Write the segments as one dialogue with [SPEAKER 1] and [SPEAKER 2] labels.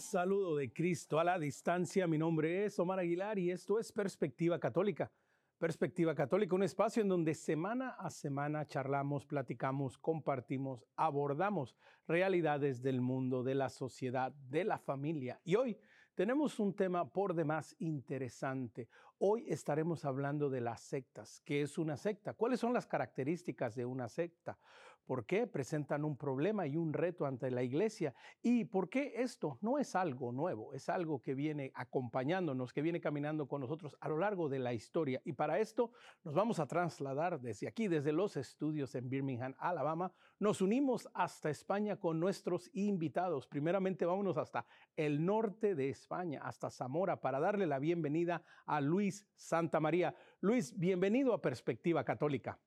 [SPEAKER 1] Saludo de Cristo a la distancia, mi nombre es Omar Aguilar y esto es Perspectiva Católica. Perspectiva Católica, un espacio en donde semana a semana charlamos, platicamos, compartimos, abordamos realidades del mundo, de la sociedad, de la familia. Y hoy tenemos un tema por demás interesante. Hoy estaremos hablando de las sectas. ¿Qué es una secta? ¿Cuáles son las características de una secta? ¿Por qué presentan un problema y un reto ante la iglesia? ¿Y por qué esto no es algo nuevo? Es algo que viene acompañándonos, que viene caminando con nosotros a lo largo de la historia. Y para esto nos vamos a trasladar desde aquí, desde los estudios en Birmingham, Alabama. Nos unimos hasta España con nuestros invitados. Primeramente vámonos hasta el norte de España, hasta Zamora, para darle la bienvenida a Luis Santa María. Luis, bienvenido a Perspectiva Católica.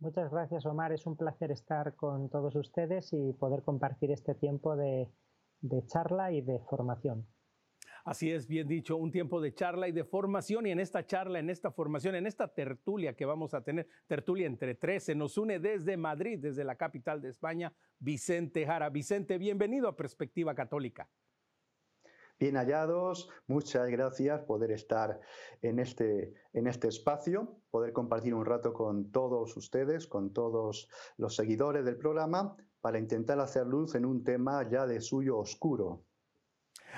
[SPEAKER 2] Muchas gracias, Omar. Es un placer estar con todos ustedes y poder compartir este tiempo de, charla y de formación.
[SPEAKER 1] Así es, bien dicho, un tiempo de charla y de formación. Y en esta charla, en esta formación, en esta tertulia que vamos a tener, tertulia entre tres, se nos une desde Madrid, desde la capital de España, Vicente Jara. Vicente, bienvenido a Perspectiva Católica.
[SPEAKER 3] Bien hallados, muchas gracias poder estar en este, en este espacio, poder compartir un rato con todos ustedes, con todos los seguidores del programa, para intentar hacer luz en un tema ya de suyo oscuro,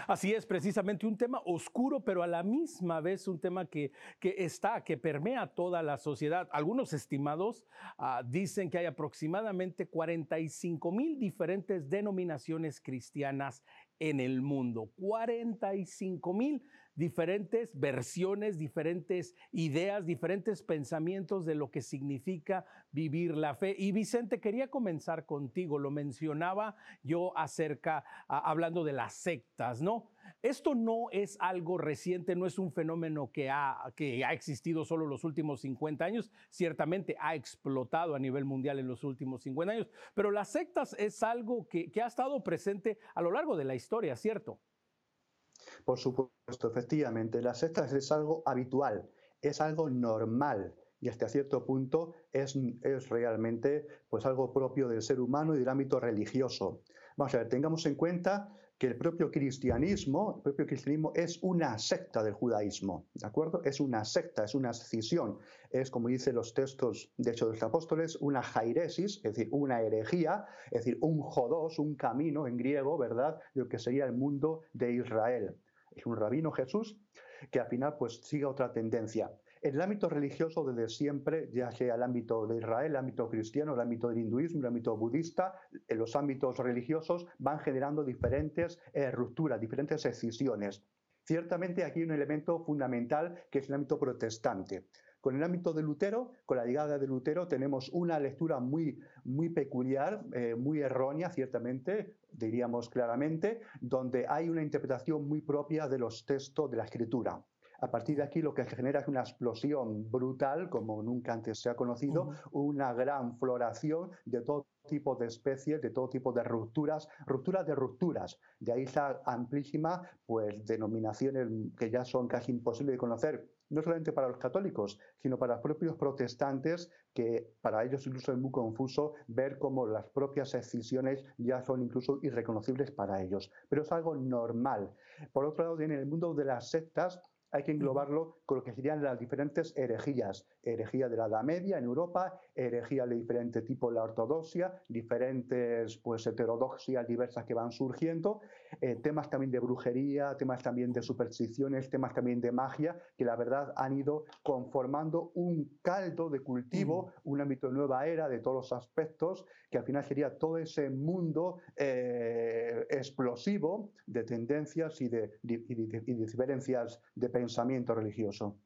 [SPEAKER 1] Así es, precisamente un tema oscuro, pero a la misma vez un tema que, está, que permea toda la sociedad. Algunos estimados ah, dicen que hay aproximadamente 45 mil diferentes denominaciones cristianas en el mundo. 45 mil diferentes versiones, diferentes ideas, diferentes pensamientos de lo que significa vivir la fe. Y Vicente, quería comenzar contigo, lo mencionaba yo acerca, hablando de las sectas, ¿no? Esto no es algo reciente, no es un fenómeno que ha, que ha existido solo los últimos 50 años, ciertamente ha explotado a nivel mundial en los últimos 50 años, pero las sectas es algo que, que ha estado presente a lo largo de la historia, ¿cierto?
[SPEAKER 3] Por supuesto, efectivamente, las sectas es algo habitual, es algo normal y hasta cierto punto es, es, realmente pues algo propio del ser humano y del ámbito religioso. Vamos a ver, tengamos en cuenta que el propio cristianismo, el propio cristianismo es una secta del judaísmo, ¿de acuerdo? Es una secta, es una escisión, es como dicen los textos de Hechos de los Apóstoles, una jairesis, es decir, una herejía, es decir, un jodos, un camino en griego, ¿verdad? De lo que sería el mundo de Israel. Es un rabino Jesús que al final pues sigue otra tendencia. En el ámbito religioso desde siempre, ya sea el ámbito de Israel, el ámbito cristiano, el ámbito del hinduismo, el ámbito budista, en los ámbitos religiosos van generando diferentes eh, rupturas, diferentes excisiones. Ciertamente aquí hay un elemento fundamental que es el ámbito protestante. Con el ámbito de Lutero, con la llegada de Lutero, tenemos una lectura muy, muy peculiar, eh, muy errónea, ciertamente, diríamos claramente, donde hay una interpretación muy propia de los textos de la escritura. A partir de aquí lo que genera es una explosión brutal, como nunca antes se ha conocido, una gran floración de todo tipo de especies, de todo tipo de rupturas, rupturas de rupturas. De ahí esa amplísima pues, denominaciones que ya son casi imposibles de conocer, no solamente para los católicos, sino para los propios protestantes, que para ellos incluso es muy confuso ver cómo las propias excisiones ya son incluso irreconocibles para ellos. Pero es algo normal. Por otro lado, en el mundo de las sectas, hay que englobarlo con lo que serían las diferentes herejías. Herejía de la Edad Media en Europa, herejía de diferente tipo en la ortodoxia, diferentes pues, heterodoxias diversas que van surgiendo, eh, temas también de brujería, temas también de supersticiones, temas también de magia, que la verdad han ido conformando un caldo de cultivo, un ámbito de nueva era de todos los aspectos, que al final sería todo ese mundo eh, explosivo de tendencias y de, diferencias de pensamiento religioso.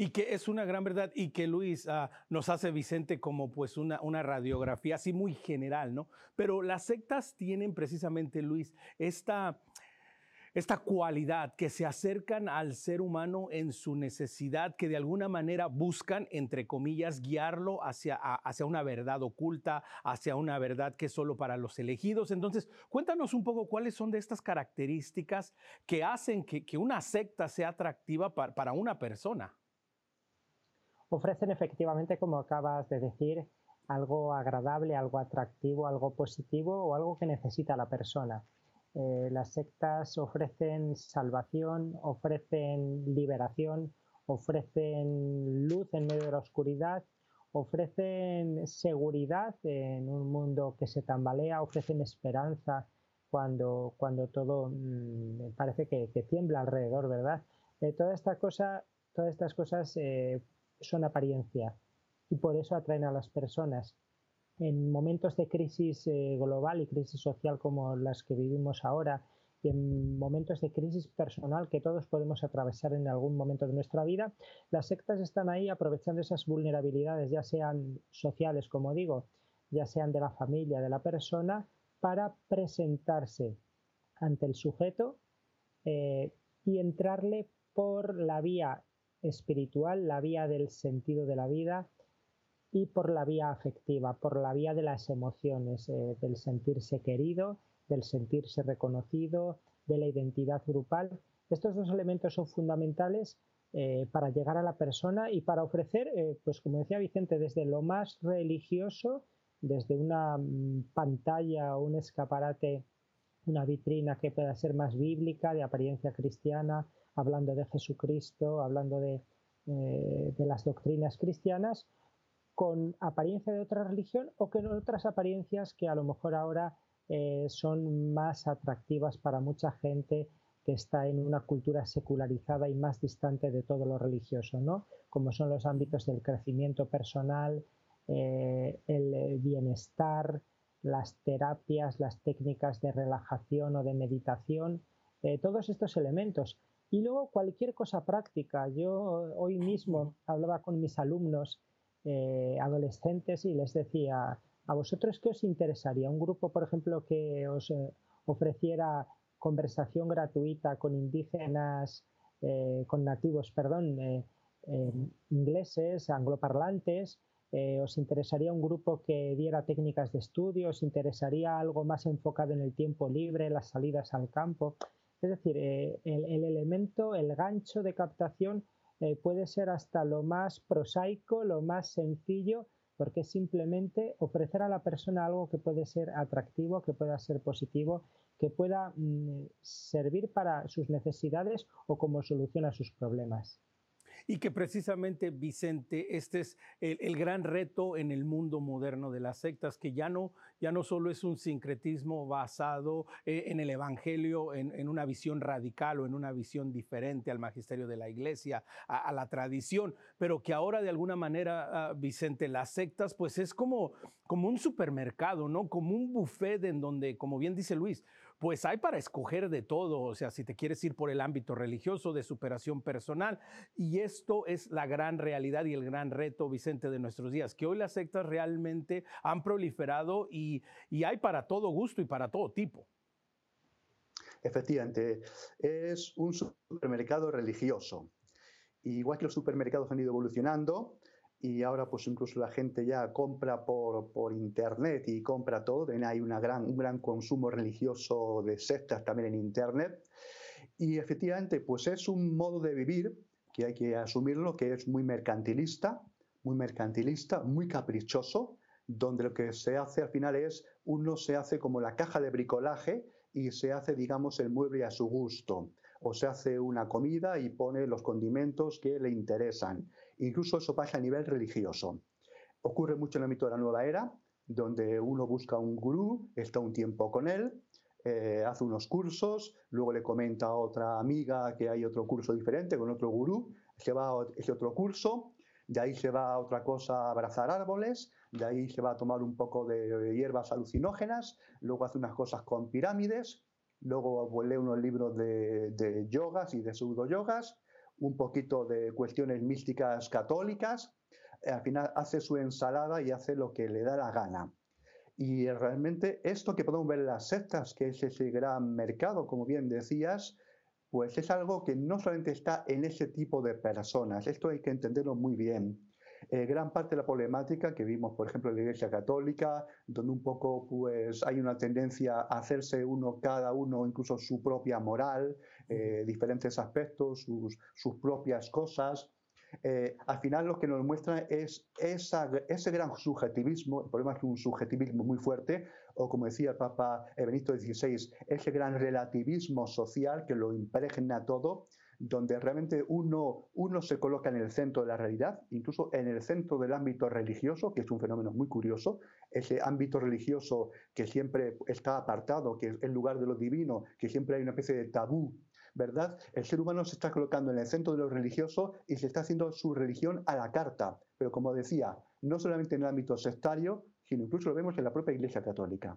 [SPEAKER 1] Y que es una gran verdad y que Luis ah, nos hace Vicente como pues una, una radiografía así muy general, ¿no? Pero las sectas tienen precisamente, Luis, esta, esta cualidad que se acercan al ser humano en su necesidad, que de alguna manera buscan, entre comillas, guiarlo hacia, hacia una verdad oculta, hacia una verdad que es solo para los elegidos. Entonces, cuéntanos un poco cuáles son de estas características que hacen que, una secta sea atractiva para, para una persona.
[SPEAKER 2] Ofrecen efectivamente, como acabas de decir, algo agradable, algo atractivo, algo positivo o algo que necesita la persona Eh, las sectas ofrecen salvación, ofrecen liberación, ofrecen luz en medio de la oscuridad, ofrecen seguridad en un mundo que se tambalea, ofrecen esperanza cuando, cuando todo mm, parece que, tiembla alrededor, ¿verdad? Eh, toda esta todas estas cosas eh, son apariencia y por eso atraen a las personas. En momentos de crisis eh, global y crisis social como las que vivimos ahora, y en momentos de crisis personal que todos podemos atravesar en algún momento de nuestra vida, las sectas están ahí aprovechando esas vulnerabilidades, ya sean sociales, como digo, ya sean de la familia, de la persona, para presentarse ante el sujeto eh, y entrarle por la vía espiritual, la vía del sentido de la vida y por la vía afectiva, por la vía de las emociones, eh, del sentirse querido del sentirse reconocido, de la identidad grupal. Estos dos elementos son fundamentales eh, para llegar a la persona y para ofrecer, eh, pues como decía Vicente, desde lo más religioso, desde una mm, pantalla o un escaparate, una vitrina que pueda ser más bíblica, de apariencia cristiana, hablando de Jesucristo, hablando de, eh, de las doctrinas cristianas, con apariencia de otra religión o con otras apariencias que a lo mejor ahora eh, son más atractivas para mucha gente que está en una cultura secularizada y más distante de todo lo religioso, ¿no? Como son los ámbitos del crecimiento personal, eh, el bienestar, las terapias, las técnicas de relajación o de meditación, todos estos elementos. Y luego cualquier cosa práctica. Yo hoy mismo hablaba con mis alumnos adolescentes y les decía, ¿A vosotros qué os interesaría? ¿Un grupo, por ejemplo, que os eh, ofreciera conversación gratuita con indígenas, eh, con nativos, perdón, eh, ingleses, angloparlantes? ¿Os interesaría un grupo que diera técnicas de estudio? ¿Os interesaría algo más enfocado en el tiempo libre, las salidas al campo? Es decir, el, elemento, el gancho de captación puede ser hasta lo más prosaico, lo más sencillo, porque es simplemente ofrecer a la persona algo que puede ser atractivo, que pueda ser positivo, que pueda mm, servir para sus necesidades o como solución a sus problemas.
[SPEAKER 1] Y que precisamente, Vicente, este es el, gran reto en el mundo moderno de las sectas, que ya no, ya no solo es un sincretismo basado eh, en el Evangelio, en, una visión radical o en una visión diferente al magisterio de la iglesia, a, la tradición, pero que ahora de alguna manera, ah, Vicente, las sectas, pues es como, como un supermercado, ¿no? Como un buffet en donde, como bien dice Luis, pues hay para escoger de todo, o sea, si te quieres ir por el ámbito religioso, de superación personal. Y esto es la gran realidad y el gran reto, Vicente, de nuestros días, que hoy las sectas realmente han proliferado y, hay para todo gusto y para todo tipo.
[SPEAKER 3] Efectivamente, es un supermercado religioso. Igual que los supermercados han ido evolucionando, y ahora pues incluso la gente ya compra por, por internet y compra todo, hay una gran, un gran consumo religioso de sectas también en internet. Y efectivamente pues es un modo de vivir que hay que asumirlo que es muy mercantilista, muy mercantilista, muy caprichoso, donde lo que se hace al final es uno se hace como la caja de bricolaje y se hace digamos el mueble a su gusto. O se hace una comida y pone los condimentos que le interesan Incluso eso pasa a nivel religioso. Ocurre mucho en el ámbito de la nueva era, donde uno busca un gurú, está un tiempo con él, eh, hace unos cursos, luego le comenta a otra amiga que hay otro curso diferente con otro gurú, se va a ese otro curso, de ahí se va a otra cosa a abrazar árboles, de ahí se va a tomar un poco de hierbas alucinógenas, luego hace unas cosas con pirámides, luego lee unos libros de, de yogas y de pseudo yogas, un poquito de cuestiones místicas católicas, eh, al final hace su ensalada y hace lo que le da la gana. Y realmente esto que podemos ver en las sectas, que es ese gran mercado, como bien decías, pues es algo que no solamente está en ese tipo de personas, esto hay que entenderlo muy bien. Eh, gran parte de la problemática que vimos, por ejemplo, en la Iglesia Católica, donde un poco pues, hay una tendencia a hacerse uno, cada uno, incluso su propia moral, eh, diferentes aspectos, sus, sus, propias cosas. eh, al final lo que nos muestra es ese gran subjetivismo, el problema es que un subjetivismo muy fuerte, o como decía el Papa Benito XVI, ese gran relativismo social que lo impregna todo, donde realmente uno, uno se coloca en el centro de la realidad, incluso en el centro del ámbito religioso, que es un fenómeno muy curioso, ese ámbito religioso que siempre está apartado, que es el lugar de lo divino, que siempre hay una especie de tabú ¿verdad? El ser humano se está colocando en el centro de lo religioso y se está haciendo su religión a la carta. Pero como decía, no solamente en el ámbito sectario, sino incluso lo vemos en la propia Iglesia Católica.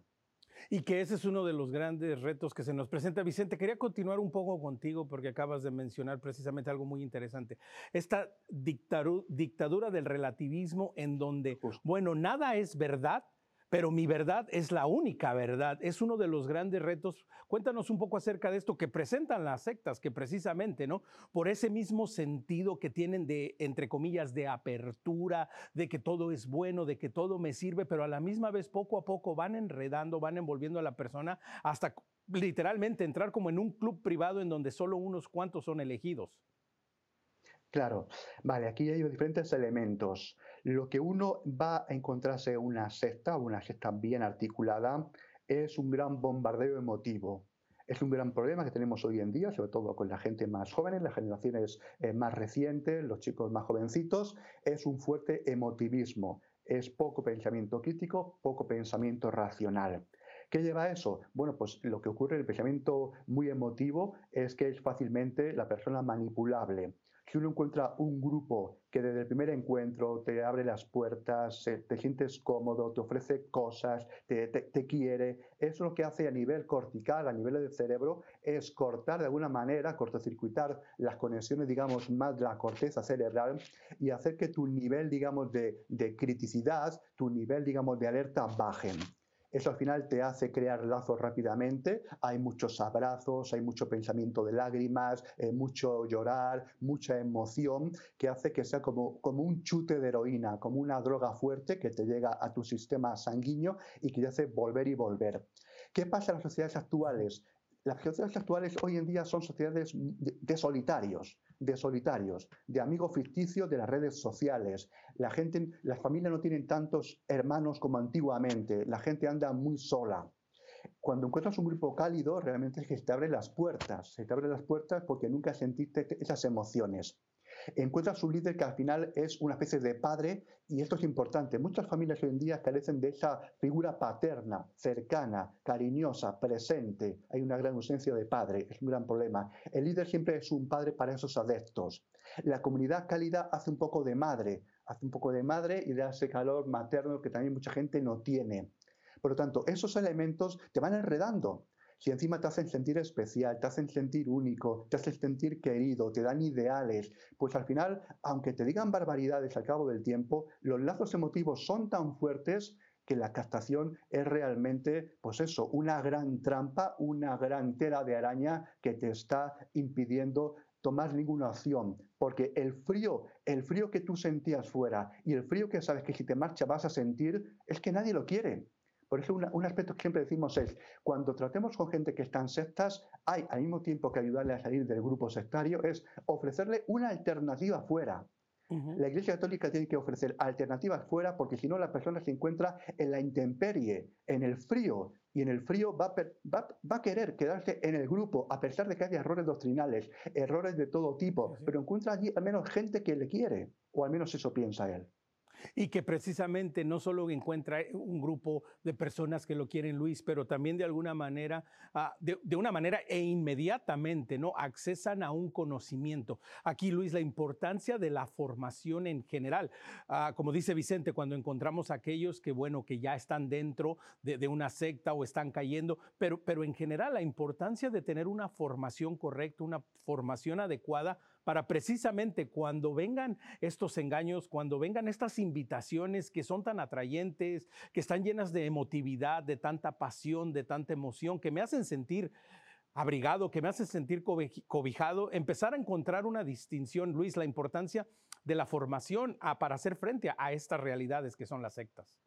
[SPEAKER 1] Y que ese es uno de los grandes retos que se nos presenta. Vicente, quería continuar un poco contigo porque acabas de mencionar precisamente algo muy interesante. Esta dictadura del relativismo en donde, bueno, nada es verdad, pero mi verdad es la única verdad. Es uno de los grandes retos. Cuéntanos un poco acerca de esto que presentan las sectas, que precisamente, ¿no? Por ese mismo sentido que tienen de, entre comillas, de apertura, de que todo es bueno, de que todo me sirve, pero a la misma vez poco a poco van enredando, van envolviendo a la persona hasta literalmente entrar como en un club privado en donde solo unos cuantos son elegidos.
[SPEAKER 3] Claro, vale, aquí hay diferentes elementos. Lo que uno va a encontrarse en una secta, una secta bien articulada, es un gran bombardeo emotivo. Es un gran problema que tenemos hoy en día, sobre todo con la gente más joven, las generaciones eh, más recientes, los chicos más jovencitos, es un fuerte emotivismo. Es poco pensamiento crítico, poco pensamiento racional. ¿Qué lleva a eso? Bueno, pues lo que ocurre en el pensamiento muy emotivo es que es fácilmente la persona manipulable si uno encuentra un grupo que desde el primer encuentro te abre las puertas, te sientes cómodo, te ofrece cosas, te, quiere, eso lo que hace a nivel cortical, a nivel del cerebro, es cortar de alguna manera, cortocircuitar las conexiones, digamos, más de la corteza cerebral y hacer que tu nivel, digamos, de, de criticidad, tu nivel, digamos, de alerta bajen. Eso al final te hace crear lazos rápidamente. Hay muchos abrazos, hay mucho pensamiento de lágrimas, eh, mucho llorar, mucha emoción, que hace que sea como, como un chute de heroína, como una droga fuerte que te llega a tu sistema sanguíneo y que te hace volver y volver. ¿Qué pasa en las sociedades actuales? Las sociedades actuales hoy en día son sociedades de solitarios de solitarios, de amigos ficticios de las redes sociales. La gente, las familias no tienen tantos hermanos como antiguamente. La gente anda muy sola. Cuando encuentras un grupo cálido, realmente es que te abre las puertas. Se te abren las puertas porque nunca sentiste esas emociones encuentras un líder que al final es una especie de padre y esto es importante. Muchas familias hoy en día carecen de esa figura paterna, cercana, cariñosa, presente. Hay una gran ausencia de padre, es un gran problema. El líder siempre es un padre para esos adeptos. La comunidad cálida hace un poco de madre, hace un poco de madre y da ese calor materno que también mucha gente no tiene. Por lo tanto, esos elementos te van enredando si encima te hacen sentir especial, te hacen sentir único, te hacen sentir querido, te dan ideales, pues al final, aunque te digan barbaridades al cabo del tiempo, los lazos emotivos son tan fuertes que la captación es realmente, pues eso, una gran trampa, una gran tela de araña que te está impidiendo tomar ninguna acción, porque el frío, el frío que tú sentías fuera y el frío que sabes que si te marcha vas a sentir, es que nadie lo quiere. Por eso un aspecto que siempre decimos es, cuando tratemos con gente que está en sectas, hay al mismo tiempo que ayudarle a salir del grupo sectario, es ofrecerle una alternativa fuera. La Iglesia Católica tiene que ofrecer alternativas fuera porque si no la persona se encuentra en la intemperie, en el frío, y en el frío va a, querer quedarse en el grupo a pesar de que haya errores doctrinales, errores de todo tipo, pero encuentra allí al menos gente que le quiere, o al menos eso piensa él
[SPEAKER 1] y que precisamente no solo encuentra un grupo de personas que lo quieren Luis, pero también de alguna manera, ah, de, una manera e inmediatamente, ¿no? Accesan a un conocimiento. Aquí, Luis, la importancia de la formación en general. Ah, como dice Vicente, cuando encontramos aquellos que, bueno, que ya están dentro de, de, una secta o están cayendo, pero, pero en general la importancia de tener una formación correcta, una formación adecuada para precisamente cuando vengan estos engaños, cuando vengan estas invitaciones que son tan atrayentes, que están llenas de emotividad, de tanta pasión, de tanta emoción, que me hacen sentir abrigado, que me hacen sentir cobijado, empezar a encontrar una distinción, Luis, la importancia de la formación para hacer frente a estas realidades que son las sectas.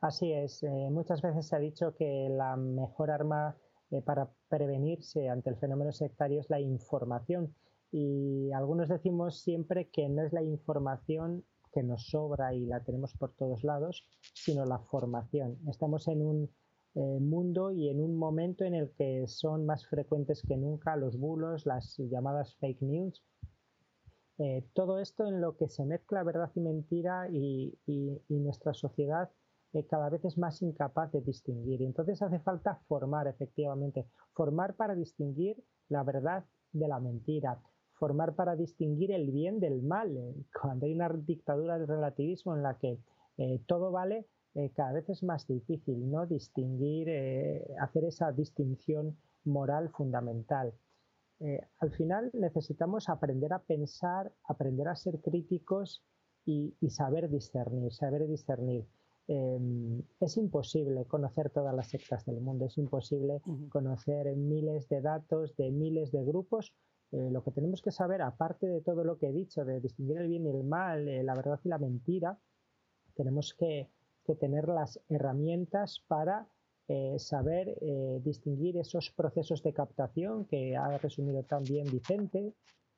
[SPEAKER 2] Así es, eh, muchas veces se ha dicho que la mejor arma eh, para prevenirse ante el fenómeno sectario es la información y algunos decimos siempre que no es la información que nos sobra y la tenemos por todos lados, sino la formación. Estamos en un eh, mundo y en un momento en el que son más frecuentes que nunca los bulos, las llamadas fake news. Eh, todo esto en lo que se mezcla verdad y mentira y, nuestra sociedad eh, cada vez es más incapaz de distinguir. Y entonces hace falta formar, efectivamente, formar para distinguir la verdad de la mentira, formar para distinguir el bien del mal. Cuando hay una dictadura del relativismo en la que todo vale, eh, cada vez es más difícil no distinguir, eh, hacer esa distinción moral fundamental. Eh, al final necesitamos aprender a pensar, aprender a ser críticos y, saber discernir, saber discernir. Em, es imposible conocer todas las sectas del mundo, es imposible conocer miles de datos de miles de grupos. Lo que tenemos que saber, aparte de todo lo que he dicho, de distinguir el bien y el mal, la verdad y la mentira, tenemos que tener las herramientas para eh, saber eh, distinguir esos procesos de captación que ha resumido también Vicente,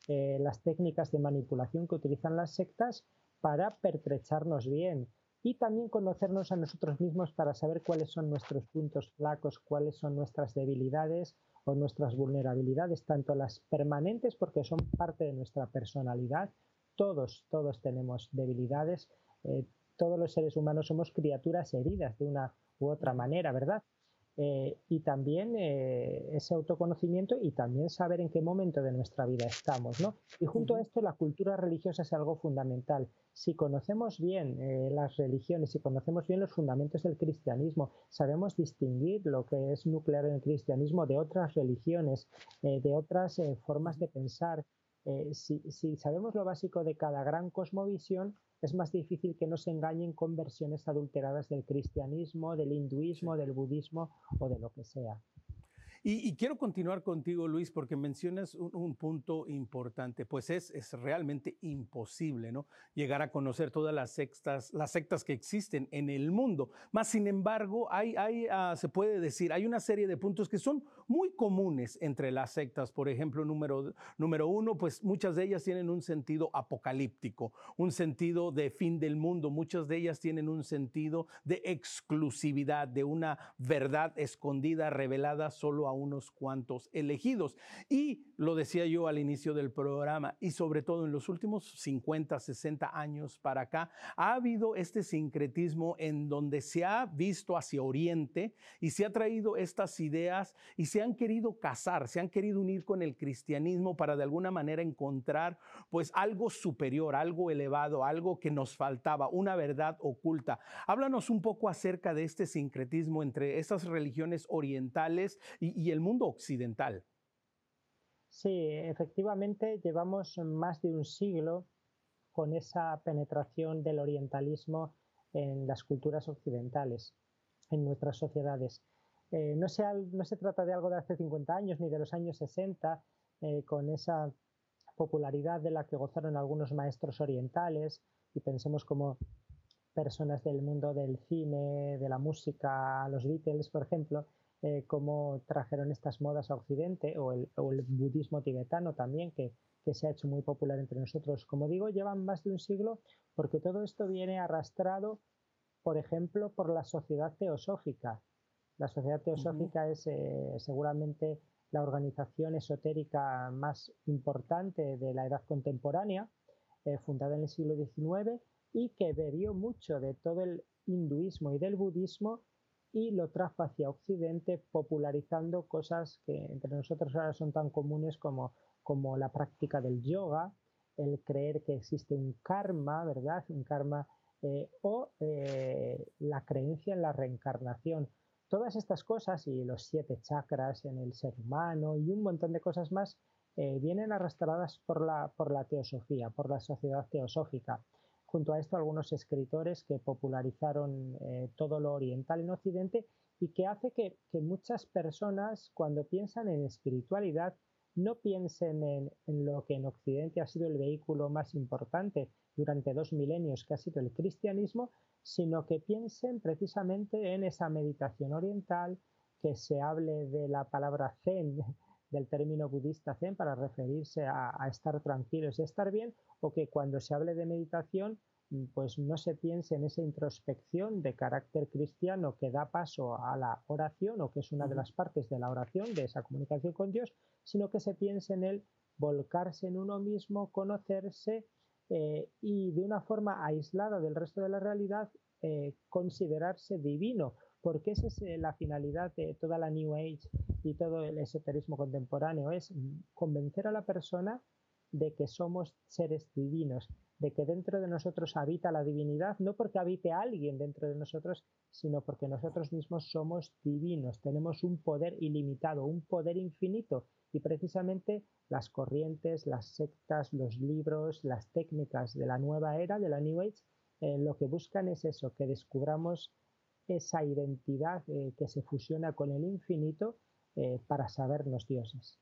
[SPEAKER 2] eh, las técnicas de manipulación que utilizan las sectas para pertrecharnos bien y también conocernos a nosotros mismos para saber cuáles son nuestros puntos flacos, cuáles son nuestras debilidades o nuestras vulnerabilidades, tanto las permanentes porque son parte de nuestra personalidad, todos, todos tenemos debilidades, todos los seres humanos somos criaturas heridas de una u otra manera, ¿verdad? Eh, y también eh, ese autoconocimiento y también saber en qué momento de nuestra vida estamos, ¿no? Y junto a esto la cultura religiosa es algo fundamental. Si conocemos bien eh, las religiones, si conocemos bien los fundamentos del cristianismo, sabemos distinguir lo que es nuclear en el cristianismo de otras religiones, de otras formas de pensar, si, si sabemos lo básico de cada gran cosmovisión, es más difícil que nos engañen con versiones adulteradas del cristianismo, del hinduismo, del budismo o de lo que sea.
[SPEAKER 1] Y, quiero continuar contigo, Luis, porque mencionas un, punto importante, pues es, es, realmente imposible, ¿no? Llegar a conocer todas las sectas, las sectas que existen en el mundo. Más sin embargo, hay, hay ah, se puede decir, hay una serie de puntos que son muy comunes entre las sectas. Por ejemplo, número, número uno, pues muchas de ellas tienen un sentido apocalíptico, un sentido de fin del mundo. Muchas de ellas tienen un sentido de exclusividad, de una verdad escondida, revelada solo a unos cuantos elegidos. Y lo decía yo al inicio del programa, y sobre todo en los últimos 50, 60 años para acá, ha habido este sincretismo en donde se ha visto hacia Oriente y se ha traído estas ideas y se han querido casar, se han querido unir con el cristianismo para de alguna manera encontrar pues algo superior, algo elevado, algo que nos faltaba, una verdad oculta. Háblanos un poco acerca de este sincretismo entre estas religiones orientales y, y el mundo occidental.
[SPEAKER 2] Sí, efectivamente llevamos más de un siglo con esa penetración del orientalismo en las culturas occidentales, en nuestras sociedades. Eh, no, se, trata de algo de hace 50 años ni de los años 60, eh, con esa popularidad de la que gozaron algunos maestros orientales, y pensemos como personas del mundo del cine, de la música, los Beatles, por ejemplo, eh, cómo trajeron estas modas a Occidente o el, budismo tibetano también, que, se ha hecho muy popular entre nosotros. Como digo, llevan más de un siglo porque todo esto viene arrastrado, por ejemplo, por la sociedad teosófica. La sociedad teosófica es eh, seguramente la organización esotérica más importante de la edad contemporánea, eh, fundada en el siglo XIX y que bebió mucho de todo el hinduismo y del budismo y lo trajo hacia Occidente popularizando cosas que entre nosotros ahora son tan comunes como, como la práctica del yoga, el creer que existe un karma, ¿verdad? Un karma eh, o eh, la creencia en la reencarnación. Todas estas cosas y los siete chakras en el ser humano y un montón de cosas más eh, vienen arrastradas por la, por la teosofía, por la sociedad teosófica junto a esto algunos escritores que popularizaron eh, todo lo oriental en Occidente y que hace que, muchas personas cuando piensan en espiritualidad no piensen en, lo que en Occidente ha sido el vehículo más importante durante dos milenios, que ha sido el cristianismo, sino que piensen precisamente en esa meditación oriental, que se hable de la palabra zen, del término budista zen para referirse a, a estar tranquilos y estar bien, o que cuando se hable de meditación Mm, pues no se piense en esa introspección de carácter cristiano que da paso a la oración o que es una de las partes de la oración, de esa comunicación con Dios, sino que se piense en el volcarse en uno mismo, conocerse eh, y de una forma aislada del resto de la realidad eh, considerarse divino, porque esa es eh, la finalidad de toda la New Age y todo el esoterismo contemporáneo, es convencer a la persona de que somos seres divinos, de que dentro de nosotros habita la divinidad, no porque habite alguien dentro de nosotros, sino porque nosotros mismos somos divinos, tenemos un poder ilimitado, un poder infinito. Y precisamente las corrientes, las sectas, los libros, las técnicas de la nueva era, de la New Age, eh, lo que buscan es eso, que descubramos esa identidad eh, que se fusiona con el infinito eh, para sabernos dioses.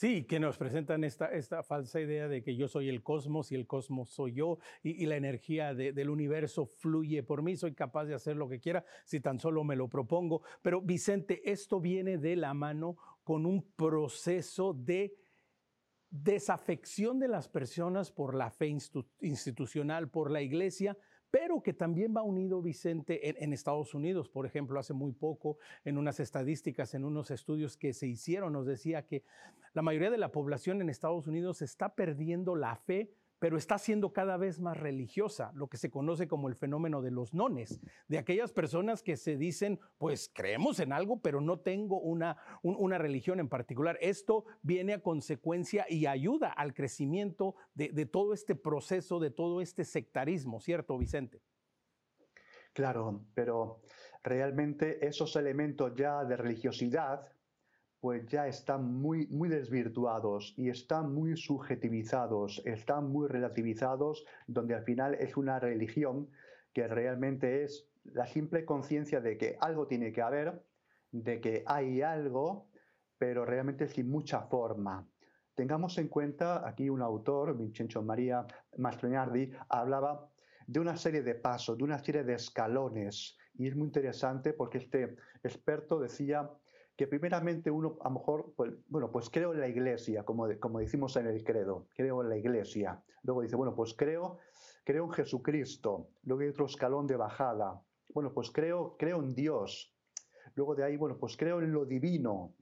[SPEAKER 1] Sí, que nos presentan esta, esta falsa idea de que yo soy el cosmos y el cosmos soy yo y, la energía del universo fluye por mí, soy capaz de hacer lo que quiera si tan solo me lo propongo. Pero Vicente, esto viene de la mano con un proceso de desafección de las personas por la fe institucional, por la iglesia, pero que también va unido, Vicente, en, Estados Unidos. Por ejemplo, hace muy poco, en unas estadísticas, en unos estudios que se hicieron, nos decía que la mayoría de la población en Estados Unidos está perdiendo la fe pero está siendo cada vez más religiosa, lo que se conoce como el fenómeno de los nones, de aquellas personas que se dicen, pues creemos en algo, pero no tengo una, una religión en particular. Esto viene a consecuencia y ayuda al crecimiento de, de todo este proceso, de todo este sectarismo, ¿cierto, Vicente?
[SPEAKER 3] Claro, pero realmente esos elementos ya de religiosidad pues ya están muy, muy desvirtuados y están muy subjetivizados, están muy relativizados, donde al final es una religión que realmente es la simple conciencia de que algo tiene que haber, de que hay algo, pero realmente sin mucha forma. Tengamos en cuenta, aquí un autor, Vincenzo María Mastroianni, hablaba de una serie de pasos, de una serie de escalones, y es muy interesante porque este experto decía que primeramente uno a lo mejor, pues, bueno, pues creo en la iglesia, como, como decimos en el credo, creo en la iglesia. Luego dice, bueno, pues creo, creo en Jesucristo. Luego hay otro escalón de bajada. Bueno, pues creo, creo en Dios. Luego de ahí, bueno, pues creo en lo divino.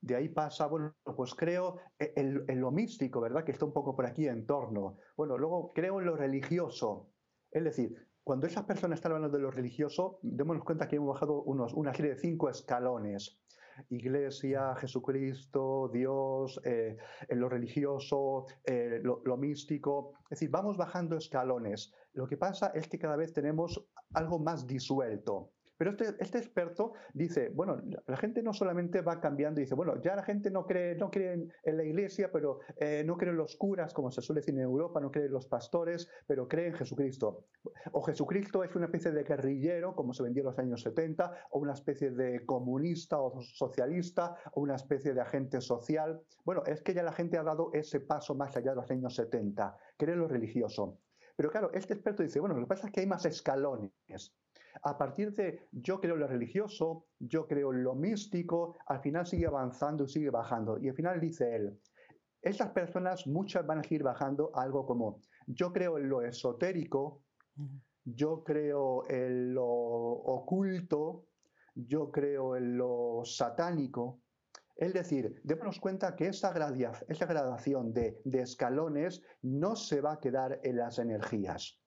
[SPEAKER 3] De ahí pasa, bueno, pues creo en, lo místico, ¿verdad? Que está un poco por aquí en torno. Bueno, luego creo en lo religioso. Es decir, cuando esas personas están hablando de lo religioso, démonos cuenta que hemos bajado unos, una serie de cinco escalones iglesia, Jesucristo, Dios, eh, en lo religioso, eh, lo, místico. Es decir, vamos bajando escalones. Lo que pasa es que cada vez tenemos algo más disuelto. Pero este, este, experto dice, bueno, la gente no solamente va cambiando y dice, bueno, ya la gente no cree, no cree en, la iglesia, pero eh, no cree en los curas, como se suele decir en Europa, no cree en los pastores, pero cree en Jesucristo. O Jesucristo es una especie de guerrillero, como se vendía en los años 70, o una especie de comunista o socialista, o una especie de agente social. Bueno, es que ya la gente ha dado ese paso más allá de los años 70, cree en lo religioso. Pero claro, este experto dice, bueno, lo que pasa es que hay más escalones. A partir de yo creo en lo religioso, yo creo en lo místico, al final sigue avanzando y sigue bajando. Y al final dice él, esas personas muchas van a seguir bajando algo como yo creo en lo esotérico, yo creo en lo oculto, yo creo en lo satánico. Es decir, démonos cuenta que esa, gradación de escalones no se va a quedar en las energías.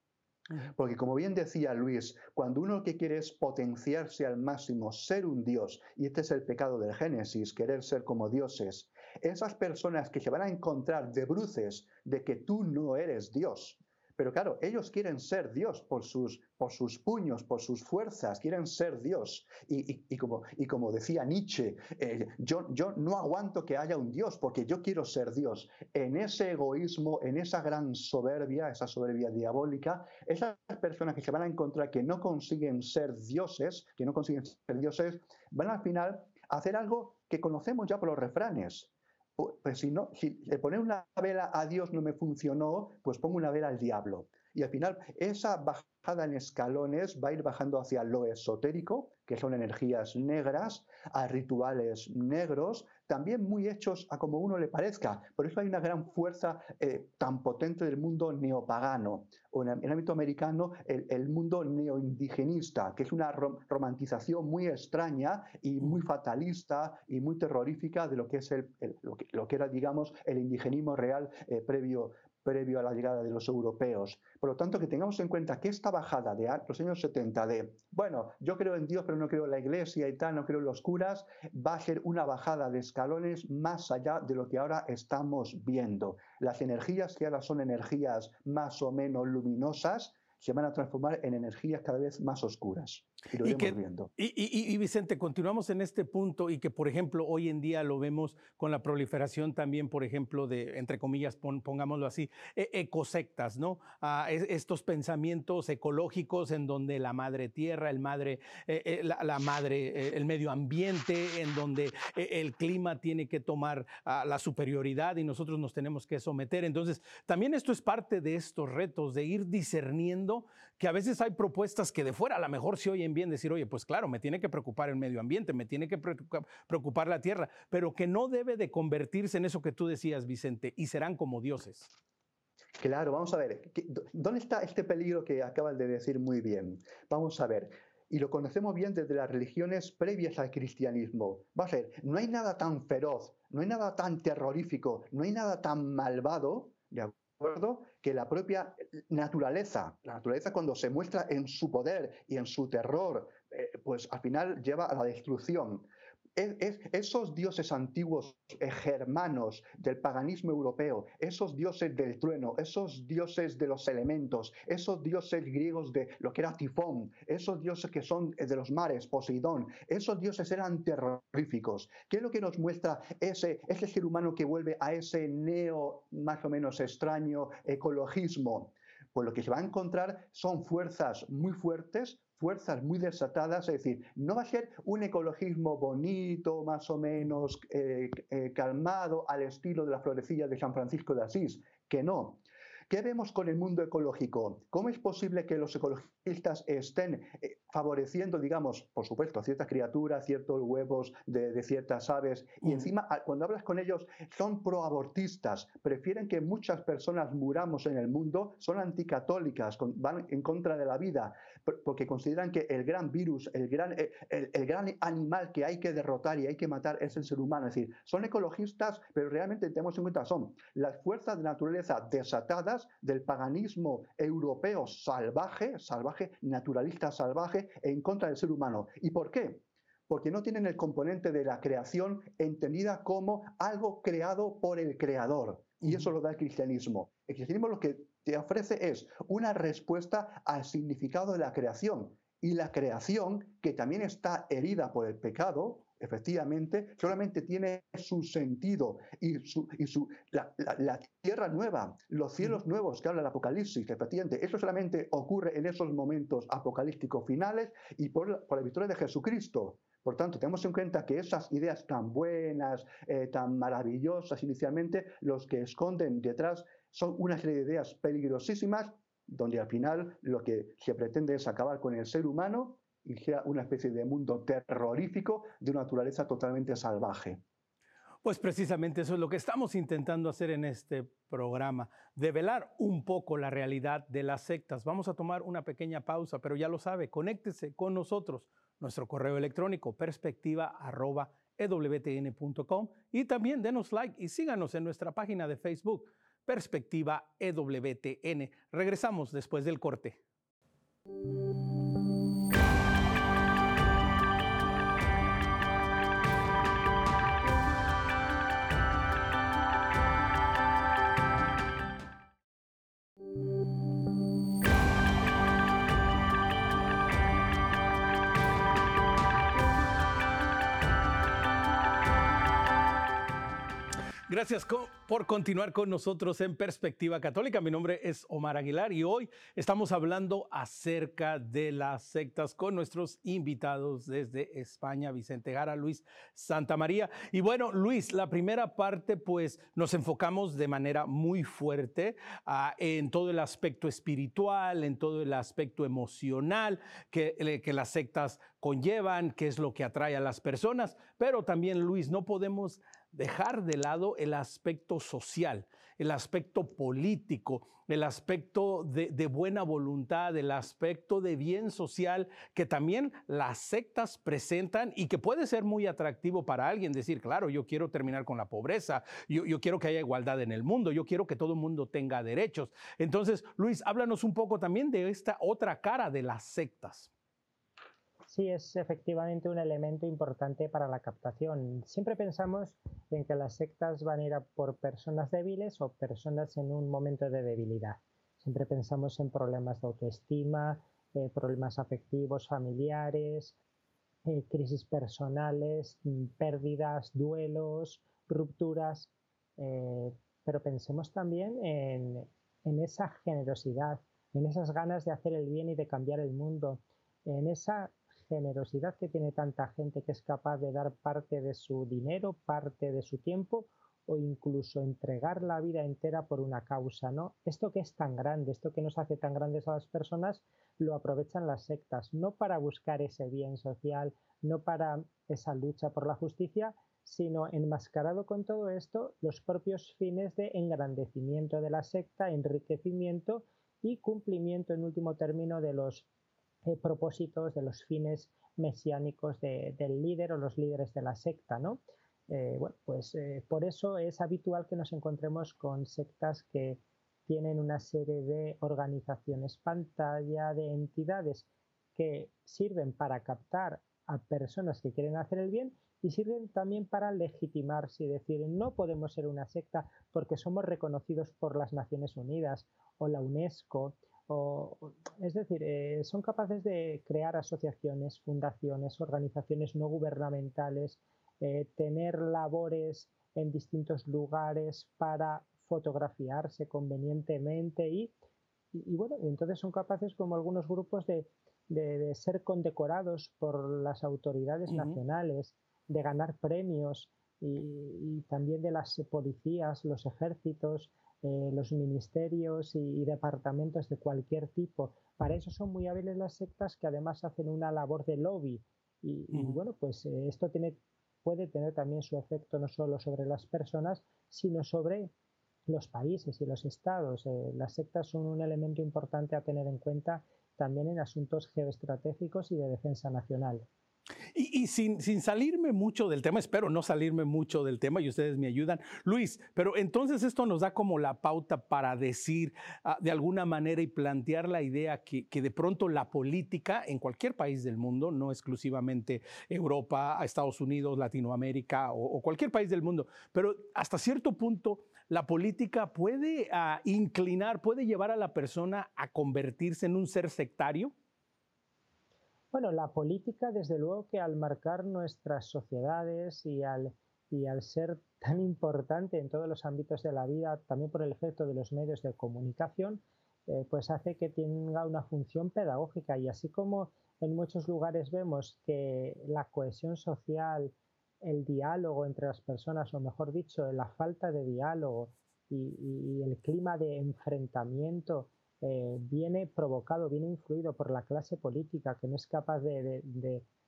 [SPEAKER 3] Porque como bien decía Luis, cuando uno que quiere es potenciarse al máximo, ser un Dios, y este es el pecado del Génesis, querer ser como dioses, esas personas que se van a encontrar de bruces de que tú no eres Dios, pero claro, ellos quieren ser Dios por sus, por sus puños, por sus fuerzas, quieren ser Dios. Y, como, y como, decía Nietzsche, eh, yo, yo no aguanto que haya un Dios porque yo quiero ser Dios. En ese egoísmo, en esa gran soberbia, esa soberbia diabólica, esas personas que se van a encontrar que no consiguen ser dioses, que no consiguen ser dioses, van al final a hacer algo que conocemos ya por los refranes pues si no, si poner una vela a Dios no me funcionó, pues pongo una vela al diablo. Y al final esa bajada en escalones va a ir bajando hacia lo esotérico, que son energías negras, a rituales negros, también muy hechos a como uno le parezca. Por eso hay una gran fuerza eh, tan potente del mundo neopagano, o en el ámbito americano, el, mundo neoindigenista, que es una romantización muy extraña y muy fatalista y muy terrorífica de lo que, es el, lo, que era, digamos, el indigenismo real eh, previo, previo a la llegada de los europeos. Por lo tanto, que tengamos en cuenta que esta bajada de los años 70 de, bueno, yo creo en Dios, pero no creo en la iglesia y tal, no creo en los curas, va a ser una bajada de escalones más allá de lo que ahora estamos viendo. Las energías que ahora son energías más o menos luminosas, se van a transformar en energías cada vez más oscuras. Y lo
[SPEAKER 1] y viendo. Y, Vicente, continuamos en este punto y que, por ejemplo, hoy en día lo vemos con la proliferación también, por ejemplo, de, entre comillas, pongámoslo así, e, ecosectas, ¿no? Ah, estos pensamientos ecológicos en donde la madre tierra, el madre, eh, eh, la, madre, eh, el medio ambiente, en donde el clima tiene que tomar ah, la superioridad y nosotros nos tenemos que someter. Entonces, también esto es parte de estos retos, de ir discerniendo que a veces hay propuestas que de fuera a lo mejor se oyen bien decir, oye, pues claro, me tiene que preocupar el medio ambiente, me tiene que preocupar la tierra, pero que no debe de convertirse en eso que tú decías, Vicente, y serán como dioses.
[SPEAKER 3] Claro, vamos a ver, ¿dónde está este peligro que acabas de decir muy bien? Vamos a ver, y lo conocemos bien desde las religiones previas al cristianismo. Va a ser, no hay nada tan feroz, no hay nada tan terrorífico, no hay nada tan malvado. Que la propia naturaleza, la naturaleza cuando se muestra en su poder y en su terror, eh, pues al final lleva a la destrucción esos dioses antiguos eh, germanos del paganismo europeo, esos dioses del trueno, esos dioses de los elementos, esos dioses griegos de lo que era Tifón, esos dioses que son eh, de los mares, Poseidón, esos dioses eran terroríficos. ¿Qué es lo que nos muestra ese, ese ser humano que vuelve a ese neo más o menos extraño ecologismo? Pues lo que se va a encontrar son fuerzas muy fuertes, fuerzas muy desatadas, es decir, no va a ser un ecologismo bonito, más o menos eh, eh, calmado al estilo de la florecilla de San Francisco de Asís, que no. ¿Qué vemos con el mundo ecológico? ¿Cómo es posible que los ecologistas estén eh, favoreciendo, digamos, por supuesto, a ciertas criaturas, ciertos huevos de, ciertas aves, y mm. encima cuando hablas con ellos son proabortistas, prefieren que muchas personas muramos en el mundo, son anticatólicas, van en contra de la vida, porque consideran que el gran virus, el gran, eh, el, gran animal que hay que derrotar y hay que matar es el ser humano. Es decir, son ecologistas, pero realmente tenemos en cuenta, son las fuerzas de naturaleza desatadas, del paganismo europeo salvaje, salvaje, naturalista salvaje, en contra del ser humano. ¿Y por qué? Porque no tienen el componente de la creación entendida como algo creado por el creador. Y eso lo da el cristianismo. El cristianismo lo que te ofrece es una respuesta al significado de la creación. Y la creación, que también está herida por el pecado, efectivamente, solamente tiene su sentido y, su, y su, la, tierra nueva, los cielos nuevos que habla el Apocalipsis, efectivamente, eso solamente ocurre en esos momentos apocalípticos finales y por, por la victoria de Jesucristo. Por tanto, tenemos en cuenta que esas ideas tan buenas, eh, tan maravillosas inicialmente, los que esconden detrás son una serie de ideas peligrosísimas, donde al final lo que se pretende es acabar con el ser humano sea una especie de mundo terrorífico de una naturaleza totalmente salvaje.
[SPEAKER 1] Pues precisamente eso es lo que estamos intentando hacer en este programa, develar un poco la realidad de las sectas. Vamos a tomar una pequeña pausa, pero ya lo sabe, conéctese con nosotros. Nuestro correo electrónico perspectiva@ewtn.com y también denos like y síganos en nuestra página de Facebook Perspectiva EWTN. Regresamos después del corte. Gracias. por continuar con nosotros en Perspectiva Católica. Mi nombre es Omar Aguilar y hoy estamos hablando acerca de las sectas con nuestros invitados desde España, Vicente Gara, Luis Santa María. Y bueno, Luis, la primera parte pues nos enfocamos de manera muy fuerte uh, en todo el aspecto espiritual, en todo el aspecto emocional que, eh, que las sectas conllevan, qué es lo que atrae a las personas, pero también Luis, no podemos dejar de lado el aspecto social, el aspecto político, el aspecto de, buena voluntad, el aspecto de bien social que también las sectas presentan y que puede ser muy atractivo para alguien decir, claro, yo quiero terminar con la pobreza, yo, yo quiero que haya igualdad en el mundo, yo quiero que todo el mundo tenga derechos. Entonces, Luis, háblanos un poco también de esta otra cara de las sectas.
[SPEAKER 2] Sí, es efectivamente un elemento importante para la captación. Siempre pensamos en que las sectas van a ir a por personas débiles o personas en un momento de debilidad. Siempre pensamos en problemas de autoestima, eh, problemas afectivos, familiares, eh, crisis personales, mm, pérdidas, duelos, rupturas. Eh, pero pensemos también en, en esa generosidad, en esas ganas de hacer el bien y de cambiar el mundo, en esa generosidad que tiene tanta gente que es capaz de dar parte de su dinero, parte de su tiempo o incluso entregar la vida entera por una causa, ¿no? Esto que es tan grande, esto que nos hace tan grandes a las personas, lo aprovechan las sectas, no para buscar ese bien social, no para esa lucha por la justicia, sino enmascarado con todo esto los propios fines de engrandecimiento de la secta, enriquecimiento y cumplimiento en último término de los eh, propósitos, de los fines mesiánicos de, del líder o los líderes de la secta, ¿no? Eh, bueno, pues eh, por eso es habitual que nos encontremos con sectas que tienen una serie de organizaciones pantalla, de entidades que sirven para captar a personas que quieren hacer el bien y sirven también para legitimarse y decir no podemos ser una secta porque somos reconocidos por las Naciones Unidas o la UNESCO o, es decir, eh, son capaces de crear asociaciones, fundaciones, organizaciones no gubernamentales, eh, tener labores en distintos lugares para fotografiarse convenientemente y, y, bueno, entonces son capaces como algunos grupos de, de, de ser condecorados por las autoridades uh -huh. nacionales, de ganar premios y, y, también de las policías, los ejércitos, eh, los ministerios y, y, departamentos de cualquier tipo. Para eso son muy hábiles las sectas que además hacen una labor de lobby. Y, y bueno, pues eh, esto tiene, puede tener también su efecto no solo sobre las personas, sino sobre los países y los estados. Eh, las sectas son un elemento importante a tener en cuenta también en asuntos geoestratégicos y de defensa nacional.
[SPEAKER 1] Y, sin, sin, salirme mucho del tema, espero no salirme mucho del tema y ustedes me ayudan, Luis, pero entonces esto nos da como la pauta para decir uh, de alguna manera y plantear la idea que, que, de pronto la política en cualquier país del mundo, no exclusivamente Europa, Estados Unidos, Latinoamérica o, cualquier país del mundo, pero hasta cierto punto la política puede uh, inclinar, puede llevar a la persona a convertirse en un ser sectario.
[SPEAKER 2] Bueno, la política, desde luego que al marcar nuestras sociedades y al, y al ser tan importante en todos los ámbitos de la vida, también por el efecto de los medios de comunicación, eh, pues hace que tenga una función pedagógica. Y así como en muchos lugares vemos que la cohesión social, el diálogo entre las personas, o mejor dicho, la falta de diálogo y, y el clima de enfrentamiento eh, viene provocado, viene influido por la clase política que no es capaz de,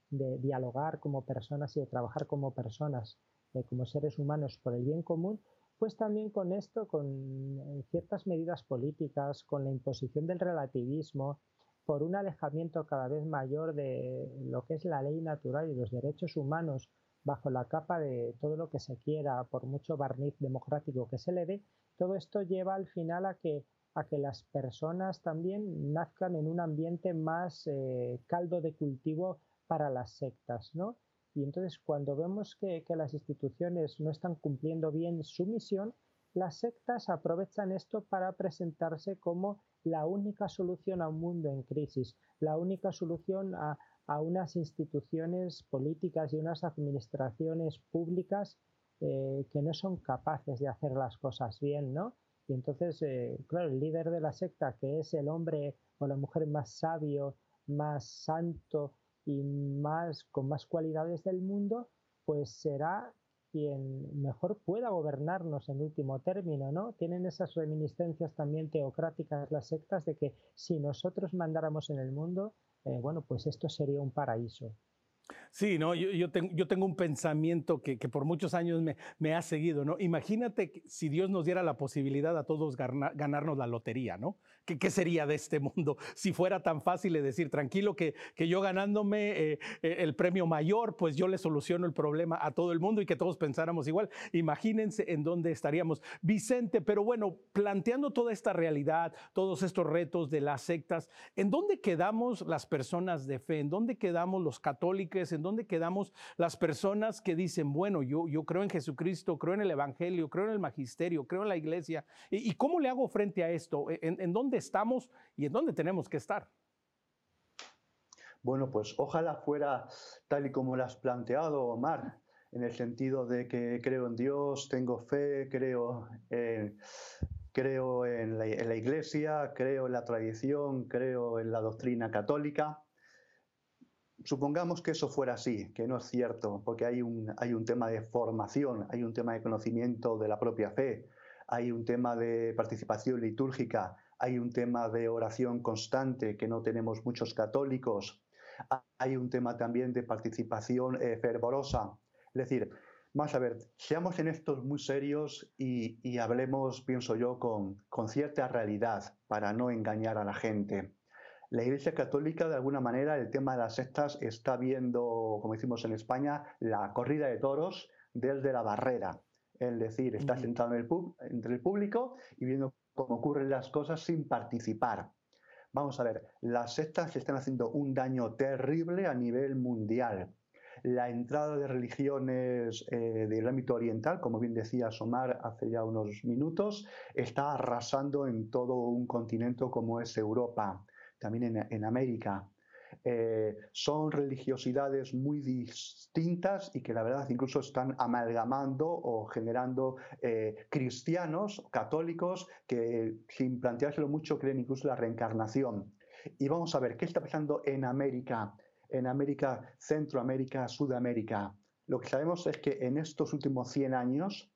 [SPEAKER 2] dialogar como personas y de trabajar como personas, eh, como seres humanos por el bien común, pues también con esto, con eh, ciertas medidas políticas, con la imposición del relativismo, por un alejamiento cada vez mayor de lo que es la ley natural y los derechos humanos bajo la capa de todo lo que se quiera, por mucho barniz democrático que se le dé, todo esto lleva al final a que a que las personas también nazcan en un ambiente más eh, caldo de cultivo para las sectas, ¿no? Y entonces cuando vemos que, las instituciones no están cumpliendo bien su misión, las sectas aprovechan esto para presentarse como la única solución a un mundo en crisis, la única solución a, a unas instituciones políticas y unas administraciones públicas eh, que no son capaces de hacer las cosas bien, ¿no? Y entonces, eh, claro, el líder de la secta, que es el hombre o la mujer más sabio, más santo y más con más cualidades del mundo, pues será quien mejor pueda gobernarnos en último término, ¿no? Tienen esas reminiscencias también teocráticas las sectas de que si nosotros mandáramos en el mundo, eh, bueno, pues esto sería un paraíso.
[SPEAKER 1] Sí, no, yo, tengo, yo tengo un pensamiento que, que por muchos años me, me, ha seguido, ¿no? Imagínate si Dios nos diera la posibilidad a todos ganarnos la lotería, ¿no? ¿Qué, ¿Qué, sería de este mundo si fuera tan fácil de decir, tranquilo, que, que yo ganándome eh, eh, el premio mayor, pues yo le soluciono el problema a todo el mundo y que todos pensáramos igual? Imagínense en dónde estaríamos. Vicente, pero bueno, planteando toda esta realidad, todos estos retos de las sectas, ¿en dónde quedamos las personas de fe? ¿En dónde quedamos los católicos? ¿En dónde quedamos las personas que dicen, bueno, yo, yo creo en Jesucristo, creo en el Evangelio, creo en el Magisterio, creo en la Iglesia? ¿Y, cómo le hago frente a esto? ¿En, ¿En dónde estamos y en dónde tenemos que estar?
[SPEAKER 3] Bueno, pues ojalá fuera tal y como lo has planteado, Omar, en el sentido de que creo en Dios, tengo fe, creo creo en la Iglesia, creo en la tradición, creo en la doctrina católica supongamos que eso fuera así, que no es cierto, porque hay un, hay un tema de formación, hay un tema de conocimiento de la propia fe, hay un tema de participación litúrgica, hay un tema de oración constante que no tenemos muchos católicos, hay un tema también de participación eh, fervorosa. Es decir, vamos a ver, seamos en estos muy serios y, y hablemos, pienso yo, con, con cierta realidad para no engañar a la gente la Iglesia Católica, de alguna manera, el tema de las sectas está viendo, como decimos en España, la corrida de toros desde la barrera. Es decir, está sentado en el entre el público y viendo cómo ocurren las cosas sin participar. Vamos a ver, las sectas están haciendo un daño terrible a nivel mundial. La entrada de religiones eh, del ámbito oriental, como bien decía Somar hace ya unos minutos, está arrasando en todo un continente como es Europa también en, América. Eh, son religiosidades muy distintas y que la verdad incluso están amalgamando o generando eh, cristianos, católicos, que sin planteárselo mucho creen incluso la reencarnación. Y vamos a ver qué está pasando en América, en América, Centroamérica, Sudamérica. Lo que sabemos es que en estos últimos 100 años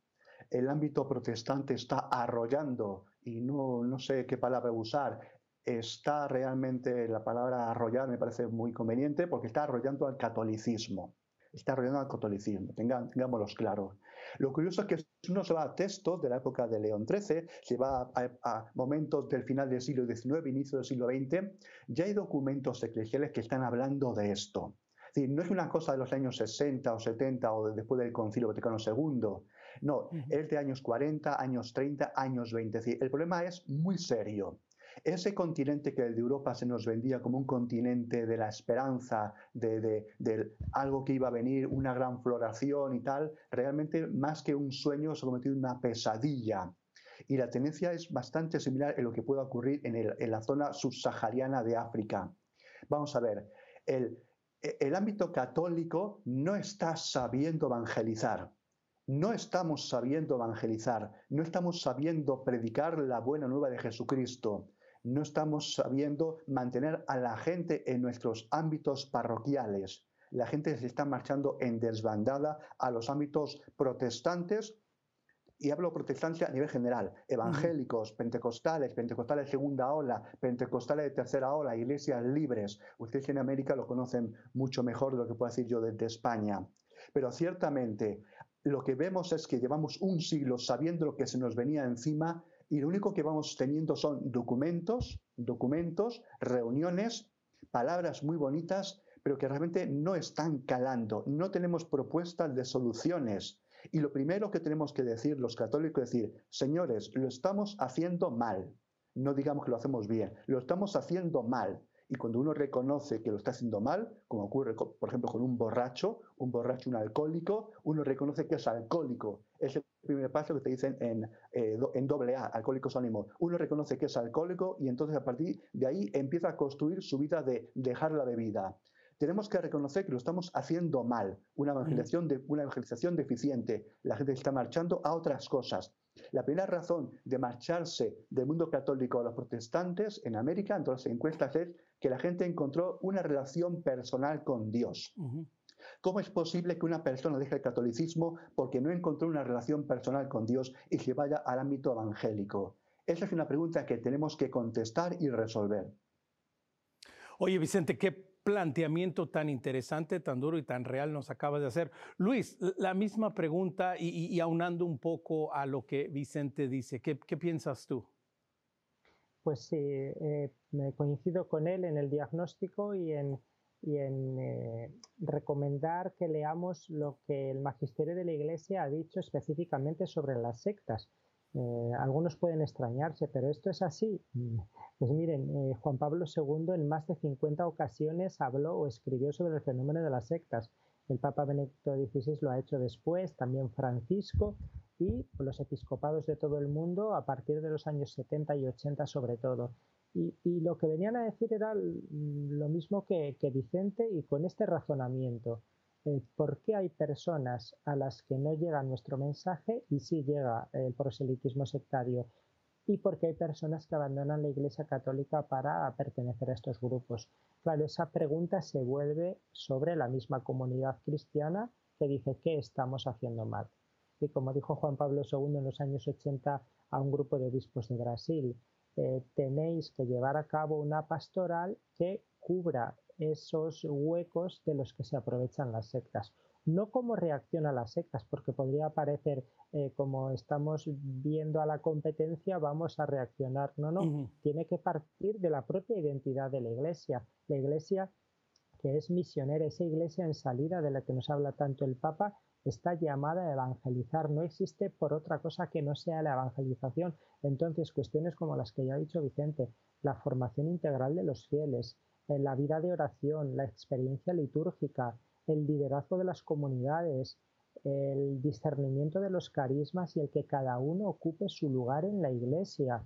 [SPEAKER 3] el ámbito protestante está arrollando, y no, no sé qué palabra usar, está realmente, la palabra arrollar me parece muy conveniente porque está arrollando al catolicismo. Está arrollando al catolicismo, tengan, tengámoslo claro. Lo curioso es que uno se va a textos de la época de León XIII, se va a, momentos del final del siglo XIX, inicio del siglo XX, ya hay documentos eclesiales que están hablando de esto. Es decir, no es una cosa de los años 60 o 70 o después del Concilio Vaticano II. No, es de años 40, años 30, años 20. el problema es muy serio. Ese continente que el de Europa se nos vendía como un continente de la esperanza, de, algo que iba a venir, una gran floración y tal, realmente más que un sueño se ha convertido en una pesadilla. Y la tendencia es bastante similar en lo que puede ocurrir en, en la zona subsahariana de África. Vamos a ver, el, el ámbito católico no está sabiendo evangelizar. No estamos sabiendo evangelizar, no estamos sabiendo predicar la buena nueva de Jesucristo no estamos sabiendo mantener a la gente en nuestros ámbitos parroquiales. La gente se está marchando en desbandada a los ámbitos protestantes y hablo protestantes a nivel general, evangélicos, pentecostales, pentecostales de segunda ola, pentecostales de tercera ola, iglesias libres. Ustedes en América lo conocen mucho mejor de lo que puedo decir yo desde España. Pero ciertamente lo que vemos es que llevamos un siglo sabiendo lo que se nos venía encima y lo único que vamos teniendo son documentos, documentos, reuniones, palabras muy bonitas, pero que realmente no están calando. No tenemos propuestas de soluciones. Y lo primero que tenemos que decir los católicos es decir, señores, lo estamos haciendo mal. No digamos que lo hacemos bien, lo estamos haciendo mal. Y cuando uno reconoce que lo está haciendo mal, como ocurre, por ejemplo, con un borracho, un borracho, un alcohólico, uno reconoce que es alcohólico. Es el primer paso que te dicen en, eh, en doble A, Alcohólicos Anónimos. Uno reconoce que es alcohólico y entonces a partir de ahí empieza a construir su vida de dejar la bebida. tenemos que reconocer que lo estamos haciendo mal, una evangelización, de, una evangelización deficiente. La gente está marchando a otras cosas. La primera razón de marcharse del mundo católico a los protestantes en América, en todas las encuestas, es que la gente encontró una relación personal con Dios. ¿Cómo es posible que una persona deje el catolicismo porque no encontró una relación personal con Dios y se vaya al ámbito evangélico? Esa es una pregunta que tenemos que contestar y resolver.
[SPEAKER 1] Oye, Vicente, qué planteamiento tan interesante, tan duro y tan real nos acabas de hacer. Luis, la misma pregunta y, aunando un poco a lo que Vicente dice, ¿qué, piensas tú?
[SPEAKER 2] Pues sí, eh, me coincido con él en el diagnóstico y en, eh, recomendar que leamos lo que el magisterio de la Iglesia ha dicho específicamente sobre las sectas. Eh, algunos pueden extrañarse, pero esto es así. Pues miren, eh, Juan Pablo II en más de 50 ocasiones habló o escribió sobre el fenómeno de las sectas. El Papa Benedicto XVI lo ha hecho después, también Francisco y los episcopados de todo el mundo a partir de los años 70 y 80 sobre todo. Y, lo que venían a decir era lo mismo que Vicente y con este razonamiento. Eh, por qué hay personas a las que no llega nuestro mensaje y sí llega el proselitismo sectario y por qué hay personas que abandonan la Iglesia Católica para pertenecer a estos grupos. Claro, esa pregunta se vuelve sobre la misma comunidad cristiana que dice qué estamos haciendo mal. Y como dijo Juan Pablo II en los años 80 a un grupo de obispos de Brasil, eh, tenéis que llevar a cabo una pastoral que cubra esos huecos de los que se aprovechan las sectas. No como reacción a las sectas, porque podría parecer eh, como estamos viendo a la competencia, vamos a reaccionar. No, no, tiene que partir de la propia identidad de la iglesia. La iglesia que es misionera, esa iglesia en salida de la que nos habla tanto el Papa, está llamada a evangelizar, no existe por otra cosa que no sea la evangelización. Entonces, cuestiones como las que ya ha dicho Vicente, la formación integral de los fieles, la vida de oración, la experiencia litúrgica, el liderazgo de las comunidades, el discernimiento de los carismas y el que cada uno ocupe su lugar en la iglesia,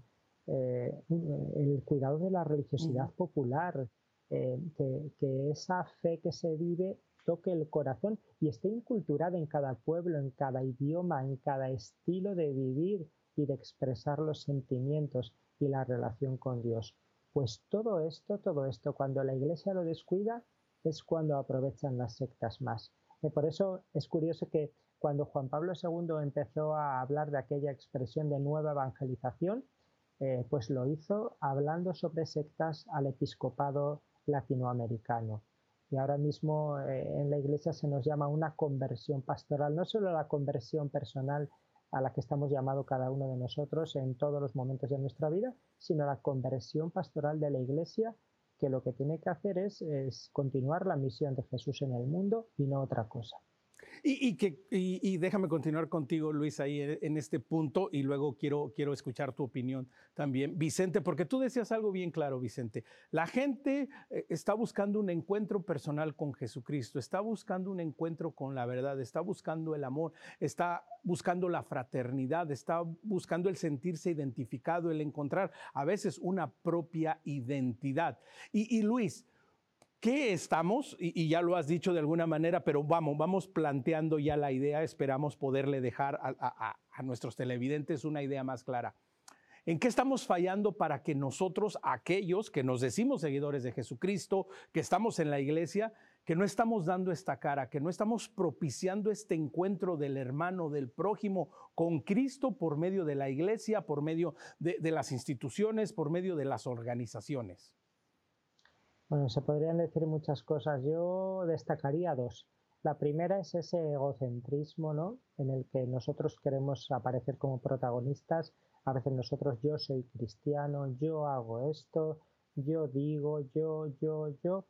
[SPEAKER 2] eh, el cuidado de la religiosidad popular, eh, que, esa fe que se vive toque el corazón y esté inculturada en cada pueblo, en cada idioma, en cada estilo de vivir y de expresar los sentimientos y la relación con Dios. Pues todo esto, todo esto, cuando la iglesia lo descuida, es cuando aprovechan las sectas más. Y por eso es curioso que cuando Juan Pablo II empezó a hablar de aquella expresión de nueva evangelización, eh, pues lo hizo hablando sobre sectas al episcopado latinoamericano. Y ahora mismo eh, en la iglesia se nos llama una conversión pastoral, no solo la conversión personal a la que estamos llamados cada uno de nosotros en todos los momentos de nuestra vida, sino la conversión pastoral de la Iglesia, que lo que tiene que hacer es, es continuar la misión de Jesús en el mundo y no otra cosa.
[SPEAKER 1] Y, que, y, déjame continuar contigo, Luis, ahí en este punto y luego quiero, quiero escuchar tu opinión también, Vicente, porque tú decías algo bien claro, Vicente. La gente eh, está buscando un encuentro personal con Jesucristo, está buscando un encuentro con la verdad, está buscando el amor, está buscando la fraternidad, está buscando el sentirse identificado, el encontrar a veces una propia identidad. y, y Luis, ¿Qué estamos? Y, ya lo has dicho de alguna manera, pero vamos, vamos planteando ya la idea, esperamos poderle dejar a, nuestros televidentes una idea más clara. ¿En qué estamos fallando para que nosotros, aquellos que nos decimos seguidores de Jesucristo, que estamos en la iglesia, que no estamos dando esta cara, que no estamos propiciando este encuentro del hermano, del prójimo con Cristo por medio de la iglesia, por medio de las instituciones, por medio de las organizaciones?
[SPEAKER 2] Bueno, se podrían decir muchas cosas. Yo destacaría dos. La primera es ese egocentrismo, ¿no? En el que nosotros queremos aparecer como protagonistas. A veces nosotros, yo soy cristiano, yo hago esto, yo digo, yo, yo, yo.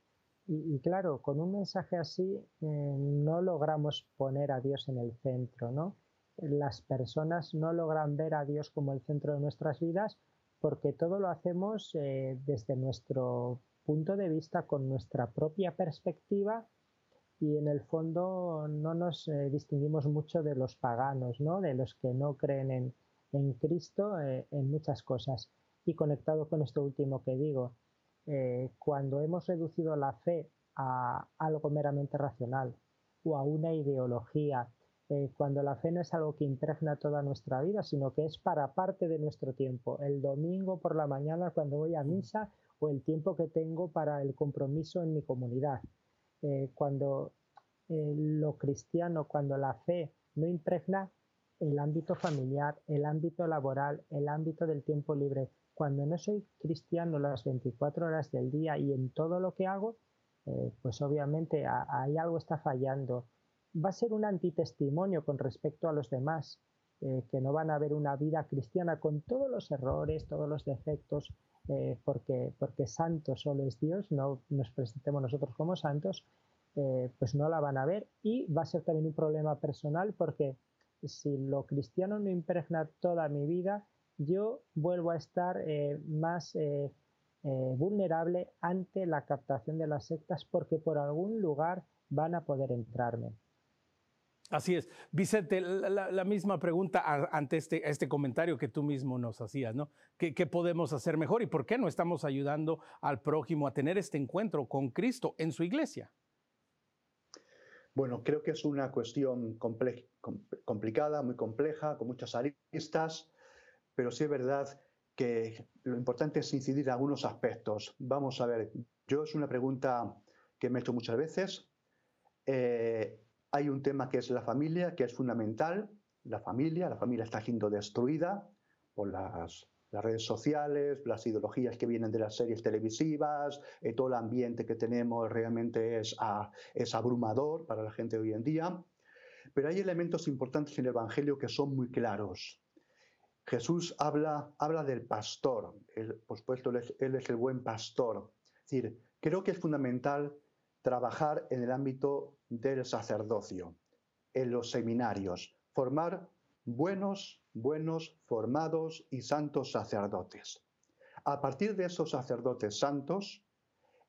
[SPEAKER 2] Y, claro, con un mensaje así eh, no logramos poner a Dios en el centro, ¿no? Las personas no logran ver a Dios como el centro de nuestras vidas porque todo lo hacemos eh, desde nuestro punto de vista, con nuestra propia perspectiva y en el fondo no nos eh, distinguimos mucho de los paganos, ¿no? de los que no creen en, Cristo eh, en muchas cosas. Y conectado con esto último que digo, eh, cuando hemos reducido la fe a algo meramente racional o a una ideología, cuando la fe no es algo que impregna toda nuestra vida, sino que es para parte de nuestro tiempo. El domingo por la mañana cuando voy a misa o el tiempo que tengo para el compromiso en mi comunidad. Eh, cuando eh, lo cristiano, cuando la fe no impregna el ámbito familiar, el ámbito laboral, el ámbito del tiempo libre. Cuando no soy cristiano las 24 horas del día y en todo lo que hago, pues obviamente ahí algo está fallando va a ser un antitestimonio con respecto a los demás, eh, que no van a ver una vida cristiana con todos los errores, todos los defectos, eh, porque, porque santo solo es Dios, no nos presentemos nosotros como santos, eh, pues no la van a ver y va a ser también un problema personal porque si lo cristiano no impregna toda mi vida, yo vuelvo a estar más vulnerable ante la captación de las sectas porque por algún lugar van a poder entrarme.
[SPEAKER 1] Así es. Vicente, la, misma pregunta ante este, este, comentario que tú mismo nos hacías, ¿no? ¿Qué, podemos hacer mejor y por qué no estamos ayudando al prójimo a tener este encuentro con Cristo en su iglesia?
[SPEAKER 3] Bueno, creo que es una cuestión complicada, muy compleja, con muchas aristas, pero sí es verdad que lo importante es incidir en algunos aspectos. Vamos a ver, yo es una pregunta que me he hecho muchas veces. Eh, hay un tema que es la familia, que es fundamental. La familia, la familia está siendo destruida por las, redes sociales, las ideologías que vienen de las series televisivas, eh, todo el ambiente que tenemos realmente es, es abrumador para la gente hoy en día. Pero hay elementos importantes en el Evangelio que son muy claros. Jesús habla, habla del pastor, por supuesto, él es, él es el buen pastor. Es decir, creo que es fundamental trabajar en el ámbito del sacerdocio, en los seminarios, formar buenos, buenos, formados y santos sacerdotes. A partir de esos sacerdotes santos,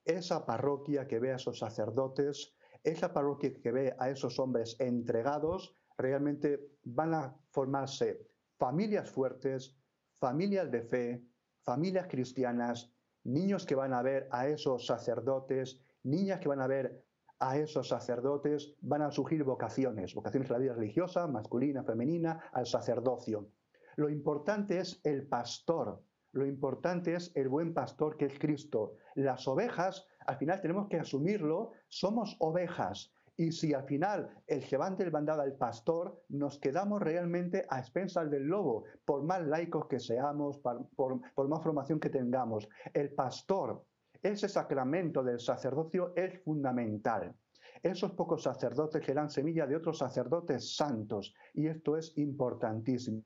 [SPEAKER 3] esa parroquia que ve a esos sacerdotes, esa parroquia que ve a esos hombres entregados, realmente van a formarse familias fuertes, familias de fe, familias cristianas, niños que van a ver a esos sacerdotes niñas que van a ver a esos sacerdotes, van a surgir vocaciones, vocaciones a la vida religiosa, masculina, femenina, al sacerdocio. Lo importante es el pastor, lo importante es el buen pastor que es Cristo. Las ovejas, al final tenemos que asumirlo, somos ovejas. Y si al final el llevante del bandada al pastor, nos quedamos realmente a expensas del lobo, por más laicos que seamos, por más formación que tengamos. El pastor ese sacramento del sacerdocio es fundamental. Esos pocos sacerdotes serán semilla de otros sacerdotes santos y esto es importantísimo.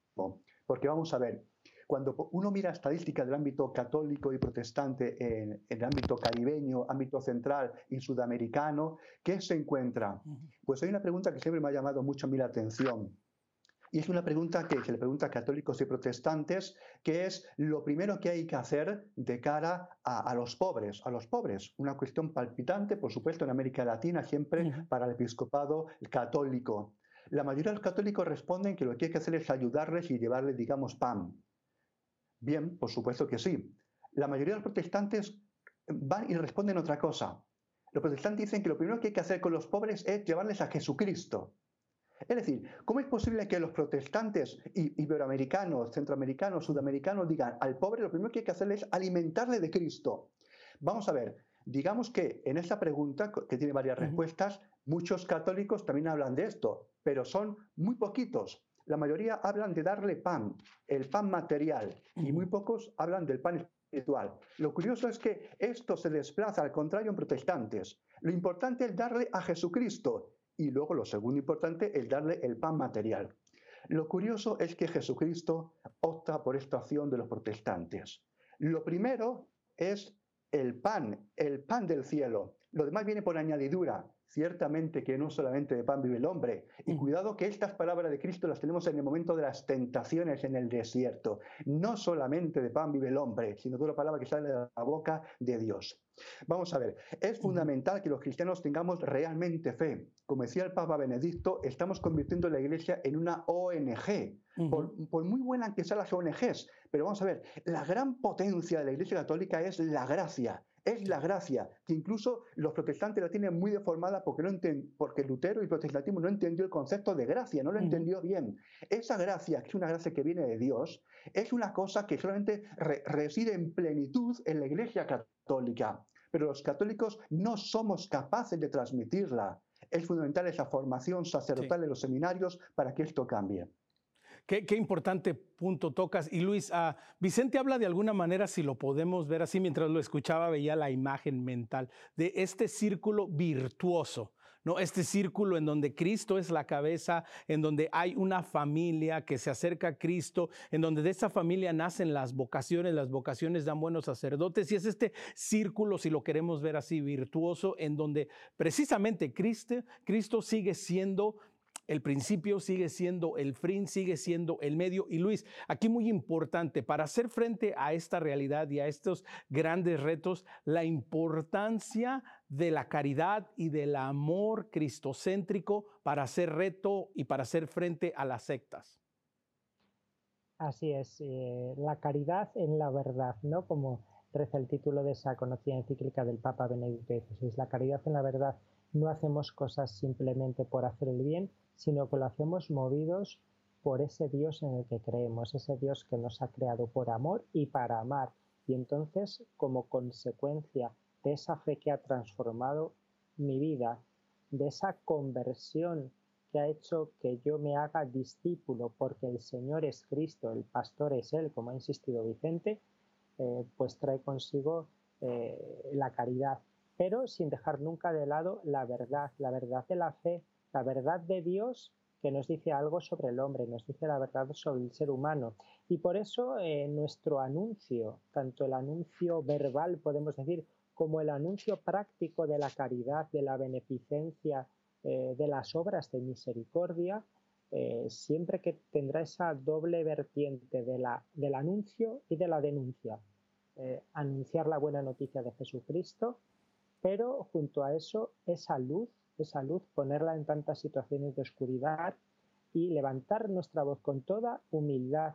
[SPEAKER 3] Porque vamos a ver, cuando uno mira estadísticas del ámbito católico y protestante en, el ámbito caribeño, ámbito central y sudamericano, ¿qué se encuentra? Pues hay una pregunta que siempre me ha llamado mucho a mí la atención. Y es una pregunta que se le pregunta a católicos y protestantes, que es lo primero que hay que hacer de cara a, los pobres, a los pobres. Una cuestión palpitante, por supuesto, en América Latina, siempre para el episcopado católico. La mayoría de los católicos responden que lo que hay que hacer es ayudarles y llevarles, digamos, pan. Bien, por supuesto que sí. La mayoría de los protestantes van y responden otra cosa. Los protestantes dicen que lo primero que hay que hacer con los pobres es llevarles a Jesucristo. Es decir, ¿cómo es posible que los protestantes iberoamericanos, centroamericanos, sudamericanos digan al pobre lo primero que hay que hacer es alimentarle de Cristo? Vamos a ver, digamos que en esta pregunta, que tiene varias respuestas, muchos católicos también hablan de esto, pero son muy poquitos. La mayoría hablan de darle pan, el pan material, y muy pocos hablan del pan espiritual. Lo curioso es que esto se desplaza al contrario en protestantes. Lo importante es darle a Jesucristo y luego lo segundo importante es darle el pan material. Lo curioso es que Jesucristo opta por esta acción de los protestantes. Lo primero es el pan, el pan del cielo. Lo demás viene por añadidura. Ciertamente que no solamente de pan vive el hombre. Y mm. cuidado que estas palabras de Cristo las tenemos en el momento de las tentaciones en el desierto. No solamente de pan vive el hombre, sino de la palabra que sale de la boca de Dios. Vamos a ver, es fundamental que los cristianos tengamos realmente fe. Como decía el Papa Benedicto, estamos convirtiendo la Iglesia en una ONG, por, muy buena que sean las ONGs. Pero vamos a ver, la gran potencia de la Iglesia Católica es la gracia, Es la gracia, que incluso los protestantes la tienen muy deformada porque, no porque Lutero y el protestantismo no entendió el concepto de gracia, no lo entendió bien. Esa gracia, que es una gracia que viene de Dios, es una cosa que solamente reside en plenitud en la Iglesia católica. Pero los católicos no somos capaces de transmitirla. Es fundamental esa formación sacerdotal en los seminarios para que esto cambie.
[SPEAKER 1] Qué, importante punto tocas. Y Luis, uh, Vicente habla de alguna manera, si lo podemos ver así, mientras lo escuchaba, veía la imagen mental de este círculo virtuoso. ¿no? Este círculo en donde Cristo es la cabeza, en donde hay una familia que se acerca a Cristo, en donde de esa familia nacen las vocaciones, las vocaciones dan buenos sacerdotes, y es este círculo, si lo queremos ver así, virtuoso, en donde precisamente Cristo, Cristo sigue siendo el principio sigue siendo el fin, sigue siendo el medio. Y Luis, aquí muy importante, para hacer frente a esta realidad y a estos grandes retos, la importancia de la caridad y del amor cristocéntrico para hacer reto y para hacer frente a las sectas.
[SPEAKER 2] Así es, eh, la caridad en la verdad, ¿no? Como reza el título de esa conocida encíclica del Papa Benedicto XVI. La caridad en la verdad no hacemos cosas simplemente por hacer el bien, sino que lo hacemos movidos por ese Dios en el que creemos, ese Dios que nos ha creado por amor y para amar. Y entonces, como consecuencia de esa fe que ha transformado mi vida, de esa conversión que ha hecho que yo me haga discípulo, porque el Señor es Cristo, el pastor es Él, como ha insistido Vicente, eh, pues trae consigo eh, la caridad, pero sin dejar nunca de lado la verdad, la verdad de la fe, la verdad de Dios que nos dice algo sobre el hombre, nos dice la verdad sobre el ser humano. Y por eso eh, nuestro anuncio, tanto el anuncio verbal, podemos decir, como el anuncio práctico de la caridad, de la beneficencia, eh, de las obras de misericordia, eh, siempre que tendrá esa doble vertiente de la, del anuncio y de la denuncia. anunciar la buena noticia de Jesucristo, pero junto a eso esa luz esa luz, ponerla en tantas situaciones de oscuridad y levantar nuestra voz con toda humildad,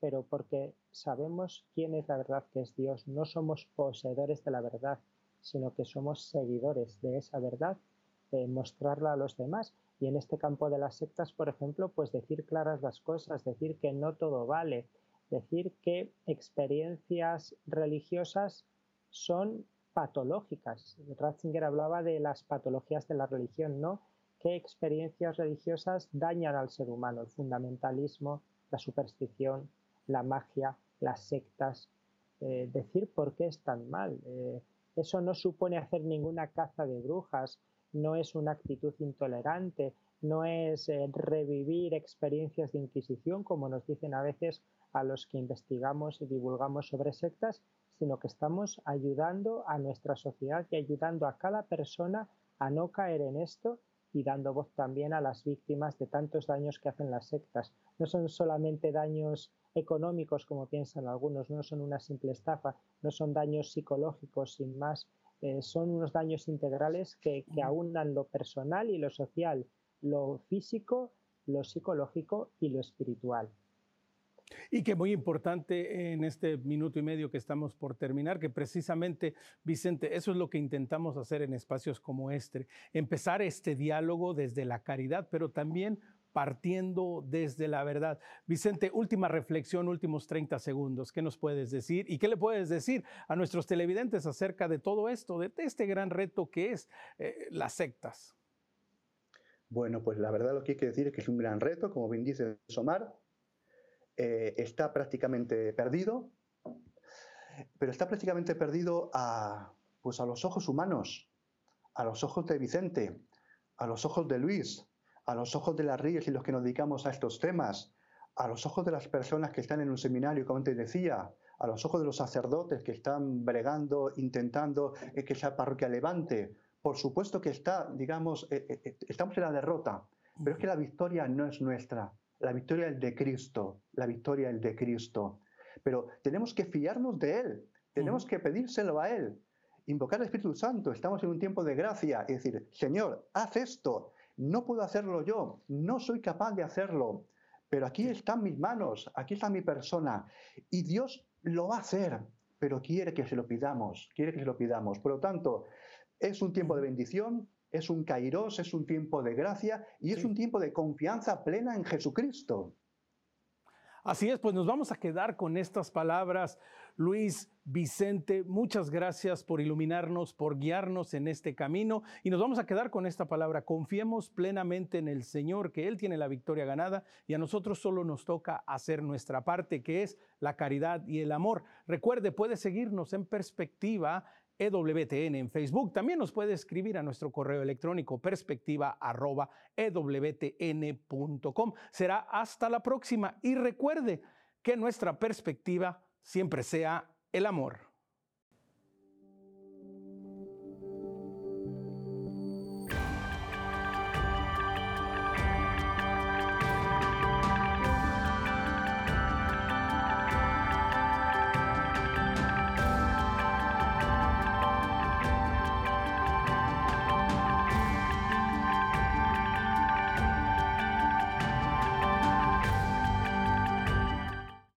[SPEAKER 2] pero porque sabemos quién es la verdad que es Dios. No somos poseedores de la verdad, sino que somos seguidores de esa verdad, mostrarla a los demás. Y en este campo de las sectas, por ejemplo, pues decir claras las cosas, decir que no todo vale, decir que experiencias religiosas son patológicas. Ratzinger hablaba de las patologías de la religión, ¿no? ¿Qué experiencias religiosas dañan al ser humano? El fundamentalismo, la superstición, la magia, las sectas. Eh, decir por qué es tan mal. Eh, eso no supone hacer ninguna caza de brujas, no es una actitud intolerante, no es eh, revivir experiencias de Inquisición, como nos dicen a veces a los que investigamos y divulgamos sobre sectas, sino que estamos ayudando a nuestra sociedad y ayudando a cada persona a no caer en esto y dando voz también a las víctimas de tantos daños que hacen las sectas. No son solamente daños económicos como piensan algunos, no son una simple estafa, no son daños psicológicos sin más, eh, son unos daños integrales que, que aunan lo personal y lo social, lo físico, lo psicológico y lo espiritual.
[SPEAKER 1] Y que muy importante en este minuto y medio que estamos por terminar, que precisamente, Vicente, eso es lo que intentamos hacer en espacios como este, empezar este diálogo desde la caridad, pero también partiendo desde la verdad. Vicente, última reflexión, últimos 30 segundos. ¿Qué nos puedes decir? ¿Y qué le puedes decir a nuestros televidentes acerca de todo esto, de este gran reto que es eh, las sectas?
[SPEAKER 3] Bueno, pues la verdad lo que hay que decir es que es un gran reto, como bien dice Somar, eh, está prácticamente perdido, pero está prácticamente perdido a, pues a los ojos humanos, a los ojos de Vicente, a los ojos de Luis, a los ojos de las Ríes y los que nos dedicamos a estos temas, a los ojos de las personas que están en un seminario, como antes decía, a los ojos de los sacerdotes que están bregando, intentando eh, que esa parroquia levante. Por supuesto que está, digamos, eh, estamos en la derrota, pero es que la victoria no es nuestra, la victoria es de Cristo, la victoria es de Cristo. Pero tenemos que fiarnos de Él, tenemos que pedírselo a Él, invocar al Espíritu Santo. Estamos en un tiempo de gracia y decir, Señor, haz esto. No puedo hacerlo yo, no soy capaz de hacerlo, pero aquí están mis manos, aquí está mi persona y Dios lo va a hacer pero quiere que se lo pidamos, quiere que se lo pidamos. Por lo tanto, es un tiempo de bendición, es un kairos, es un tiempo de gracia y es un tiempo de confianza plena en Jesucristo.
[SPEAKER 1] Así es, pues nos vamos a quedar con estas palabras. Luis Vicente, muchas gracias por iluminarnos, por guiarnos en este camino y nos vamos a quedar con esta palabra. Confiemos plenamente en el Señor, que Él tiene la victoria ganada y a nosotros solo nos toca hacer nuestra parte, que es la caridad y el amor. Recuerde, puede seguirnos en perspectiva EWTN en Facebook. También nos puede escribir a nuestro correo electrónico perspectiva.ewtn.com. Será hasta la próxima y recuerde que nuestra perspectiva siempre sea el amor.